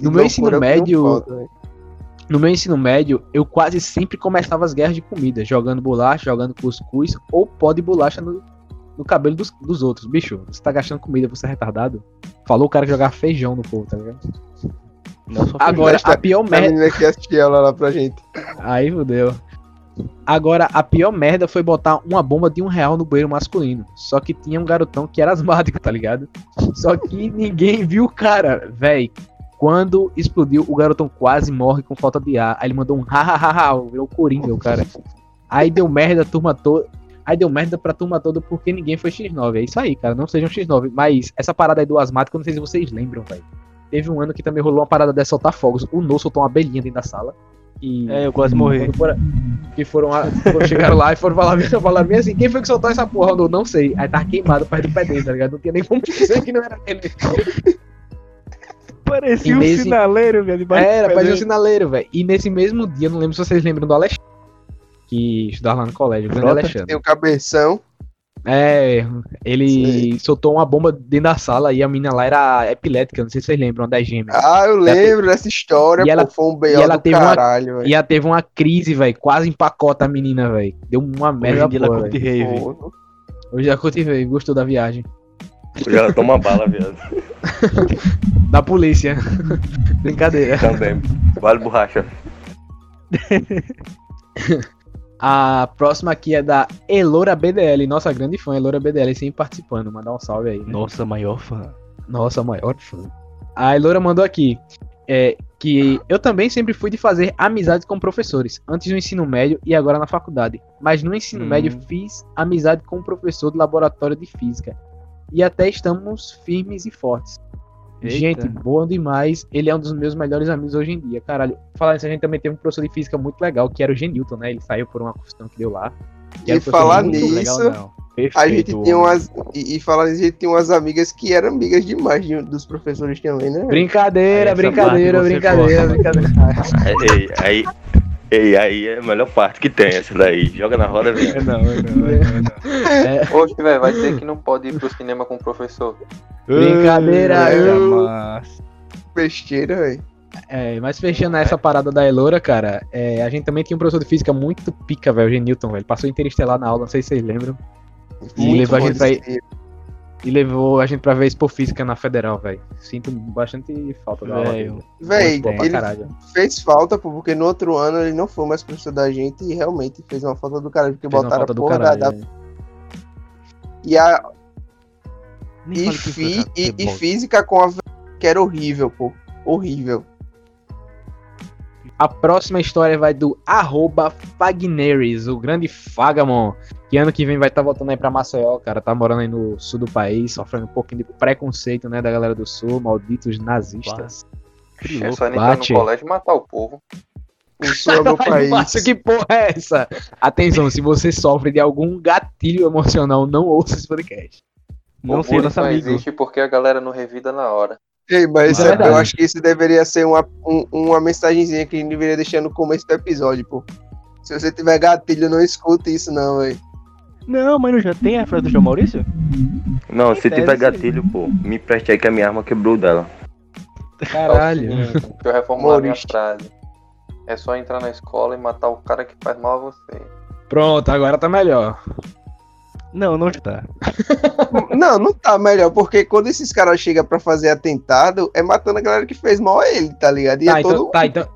No meu ensino médio- falta, né? No meu ensino médio, eu quase sempre começava as guerras de comida, jogando bolacha, jogando cuscuz ou pó de bolacha no, no cabelo dos, dos outros. Bicho, você tá gastando comida, você é retardado? Falou o cara que jogava feijão no povo, tá ligado? Não só Agora, a pior A merda. menina que assistia ela lá pra gente. Aí fudeu. Agora, a pior merda foi botar uma bomba de um real no banheiro masculino. Só que tinha um garotão que era asmático, tá ligado? Só que ninguém viu o cara, véi. Quando explodiu, o garotão quase morre com falta de ar. Aí ele mandou um hahaha, virou coringa o cara. Aí deu merda a turma toda. Aí deu merda pra turma toda porque ninguém foi X9. É isso aí, cara. Não sejam X9. Mas essa parada aí do asmático, eu não sei se vocês lembram, velho. Teve um ano que também rolou uma parada dessa soltar fogos. O No soltou uma abelhinha dentro da sala. E É, eu quase morri. foram- que foram, foram- chegaram lá e foram falar, falaram bem assim, quem foi que soltou essa porra? Eu não sei. Aí tava queimado perto do pé dele, tá ligado? Não tinha nem como dizer que não era ele. Parecia E um nesse- sinaleiro, velho. Era, fazia um sinaleiro, velho. E nesse mesmo dia, não lembro se vocês lembram do Alexandre, que estudava lá no colégio, o grande Frota? Alexandre. Tem o cabeção. É, ele Sei. soltou uma bomba dentro da sala e a menina lá era epilética, não sei se vocês lembram, das gêmeas. Ah, eu lembro dessa história, E pô. ela- foi um B.O. ela do teve uma- caralho, velho. E ela teve uma crise, velho, quase empacota a menina, velho. Deu uma Hoje merda ela porra, curte velho. rave. Pô, Hoje já cultivei, gostou da viagem. Já toma bala, viado. Da polícia. Brincadeira. Também. Vale borracha. A próxima aqui é da Elora BDL, nossa grande fã, Elora BDL, sempre participando. Mandar um salve aí. né? Nossa, maior fã. Nossa maior fã. A Elora mandou aqui é, que eu também sempre fui de fazer amizades com professores, antes do ensino médio e agora na faculdade. Mas no ensino Hum. médio fiz amizade com um professor do laboratório de física. E até estamos firmes e fortes. Eita. Gente, boa demais. Ele é um dos meus melhores amigos hoje em dia. Caralho, falar nisso, a gente também teve um professor de física muito legal, que era o Genilton, né? Ele saiu por uma confusão que deu lá. E um professor falar nisso, legal, não. A Perfeito, gente tem umas. E, e falar nisso, a gente tem umas amigas que eram amigas demais de- dos professores também, né? Brincadeira, brincadeira, brincadeira, brincadeira. Ei, aí, ei, aí é a melhor parte que tem essa daí. Joga na roda, velho. É não, é não, é não, é não. Oxe, velho, vai dizer que não pode ir pro cinema com o professor. Brincadeira, Eita, eu- mas- Besteira, velho. É, mas fechando essa parada da Elora, cara, é, a gente também tinha um professor de física muito pica, velho, o Genilton, velho. Passou interestelar na aula, não sei se vocês lembram. E levou a gente pra ir-. E levou a gente pra ver Expo Física na Federal, velho. Sinto bastante falta da aula Velho. pra ele caralho. fez falta, pô, porque no outro ano ele não foi mais professor da gente e realmente fez uma falta do caralho, porque Fez botaram a porra da, caralho. da- velho. E, a, e, fi- e, e física com a que era horrível, pô. Horrível. A próxima história vai do arroba Fagneres, o grande Fagamon. Que ano que vem vai estar voltando aí pra Maceió, cara. Tá morando aí no sul do país, sofrendo um pouquinho de preconceito, né, da galera do sul, malditos nazistas. Que É louco. entrar bate. no colégio e matar o povo. O sul é meu país. Márcio, que porra é essa? Atenção, se você sofre de algum gatilho emocional, não ouça esse podcast. Não bullying nosso amigo. existe porque a galera não revida na hora. Ei, mas é eu acho que isso deveria ser uma, um- uma mensagenzinha que a gente deveria deixar no começo do episódio, pô. Se você tiver gatilho, não escute isso, não, velho. Não, mas não já tem a frase do João Maurício? Não, se Tem tiver gatilho, pô, me preste aí que a minha arma quebrou dela. Caralho. Deixa eu reformular minha frase. É só entrar na escola e matar o cara que faz mal a você. Pronto, agora tá melhor. Não, não está. Não, não tá melhor, porque quando esses caras chegam pra fazer atentado, é matando a galera que fez mal a ele, tá ligado? E Tá, é então, todo. tá, então,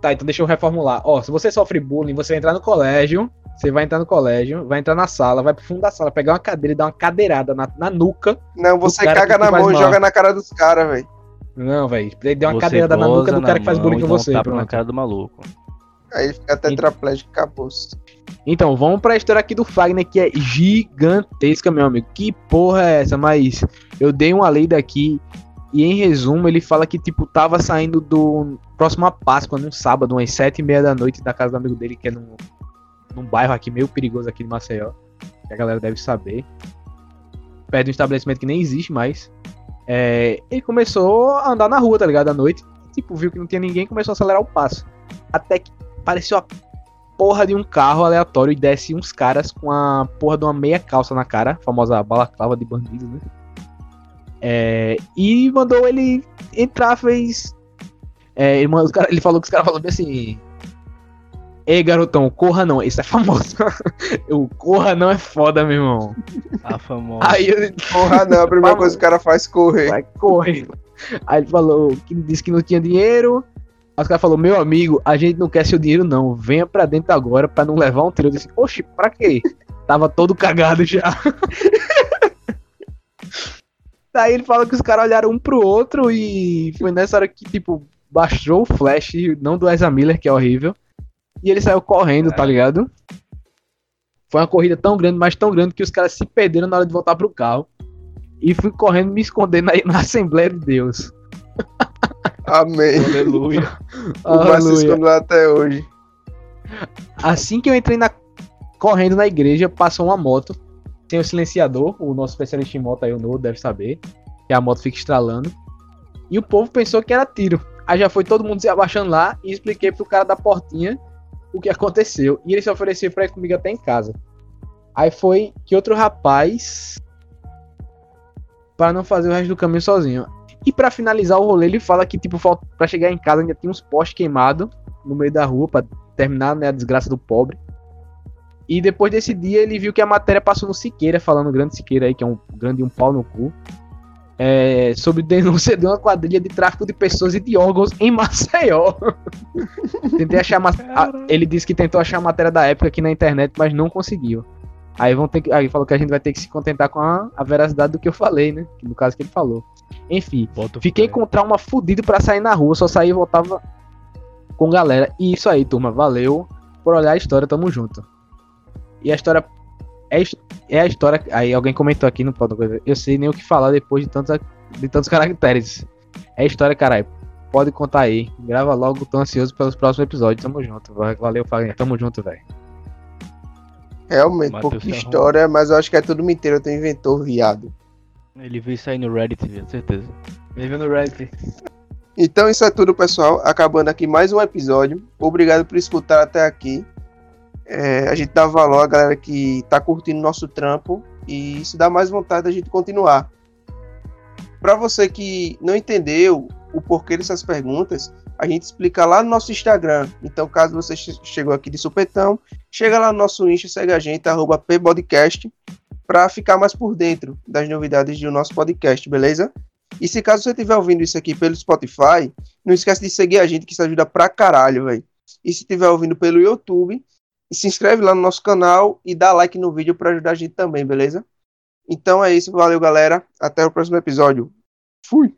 tá, então deixa eu reformular. Ó, se você sofre bullying, você vai entrar no colégio, você vai entrar no colégio, vai entrar na sala, vai pro fundo da sala, pegar uma cadeira e dar uma cadeirada na, na nuca. Não, você caga na mão e joga na cara dos caras, velho. Não, velho. Ele deu uma Você cadeirada na nuca do cara que faz bullying com você. tapa na cara do maluco. Aí ele fica tetraplégico e acabou. Então, vamos pra história aqui do Fagner, que é gigantesca, meu amigo. Que porra é essa? Mas eu dei uma lida aqui e, em resumo, ele fala que, tipo, tava saindo do próximo a Páscoa, num sábado, umas sete e meia da noite, da casa do amigo dele, que é num, num bairro aqui meio perigoso aqui de Maceió, que a galera deve saber. Perto de um estabelecimento que nem existe mais. É, ele começou a andar na rua, tá ligado? À noite. Tipo, viu que não tinha ninguém começou a acelerar o passo. Até que pareceu a porra de um carro aleatório e desce uns caras com a porra de uma meia calça na cara, a famosa balaclava de bandido, né? É, e mandou ele entrar, fez. É, ele, mandou, os cara- ele falou que os caras falaram bem assim. Ei, garotão, corra não, esse é famoso. o corra não é foda, meu irmão. A famosa. Aí ele Porra, não, a primeira coisa que o cara faz é correr. vai correr. Aí ele falou que disse que não tinha dinheiro. Aí os caras falaram, meu amigo, a gente não quer seu dinheiro, não. Venha pra dentro agora pra não levar um tiro. Eu disse, oxe, pra quê? Tava todo cagado já. Daí ele fala que os caras olharam um pro outro e foi nessa hora que, tipo, baixou o flash, não do Ezra Miller, que é horrível. E ele saiu correndo, tá ligado? Foi uma corrida tão grande, mas tão grande que os caras se perderam na hora de voltar pro carro. E fui correndo me esconder na, na Assembleia de Deus. Amém. Aleluia. O Aleluia. escondeu até hoje. Assim que eu entrei na, correndo na igreja, passou uma moto. Tem o silenciador, o nosso especialista em moto aí, o Novo, deve saber. Que a moto fica estralando. E o povo pensou que era tiro. Aí já foi todo mundo se abaixando lá e expliquei pro cara da portinha o que aconteceu. E ele se ofereceu pra ir comigo até em casa. Aí foi que outro rapaz. Pra não fazer o resto do caminho sozinho. E pra finalizar o rolê, ele fala que, tipo, pra chegar em casa ainda tinha uns postes queimados no meio da rua pra terminar né, a desgraça do pobre. E depois desse dia ele viu que a matéria passou no Siqueira, falando grande Siqueira aí, que é um grande um pau no cu. é, sobre denúncia de uma quadrilha de tráfico de pessoas e de órgãos em Maceió. Tentei achar a- ele disse que tentou achar a matéria da época aqui na internet, mas não conseguiu. Aí vão ter que, aí falou que a gente vai ter que se contentar com a, a veracidade do que eu falei, né? Que No caso que ele falou. Enfim, fiquei com trauma fudido pra sair na rua, só saí e voltava com galera. E isso aí, turma, valeu por olhar a história, tamo junto. E a história é, é a história. Aí alguém comentou aqui no podcast. Eu sei nem o que falar depois de tantos, de tantos caracteres. É a história, caralho. Pode contar aí. Grava logo, tô ansioso pelos próximos episódios. Tamo junto. Valeu, Fagner. Tamo junto, velho. Realmente, pouca Ferrão. história, mas eu acho que é tudo mentira, tu inventou, viado. Ele veio sair no Reddit, viu? certeza. Vive no Reddit. Então isso é tudo, pessoal. Acabando aqui mais um episódio. Obrigado por escutar até aqui. É, a gente dá valor à galera que tá curtindo nosso trampo e isso dá mais vontade da gente continuar. Para você que não entendeu o porquê dessas perguntas, a gente explica lá no nosso Instagram. Então, caso você che- chegou aqui de supetão, chega lá no nosso Insta, segue a gente, arroba pbodcast, para ficar mais por dentro das novidades do nosso podcast, beleza? E se caso você estiver ouvindo isso aqui pelo Spotify, não esquece de seguir a gente, que isso ajuda pra caralho, velho. E se estiver ouvindo pelo YouTube, se inscreve lá no nosso canal e dá like no vídeo pra ajudar a gente também, beleza? Então é isso, valeu galera. Até o próximo episódio. Fui!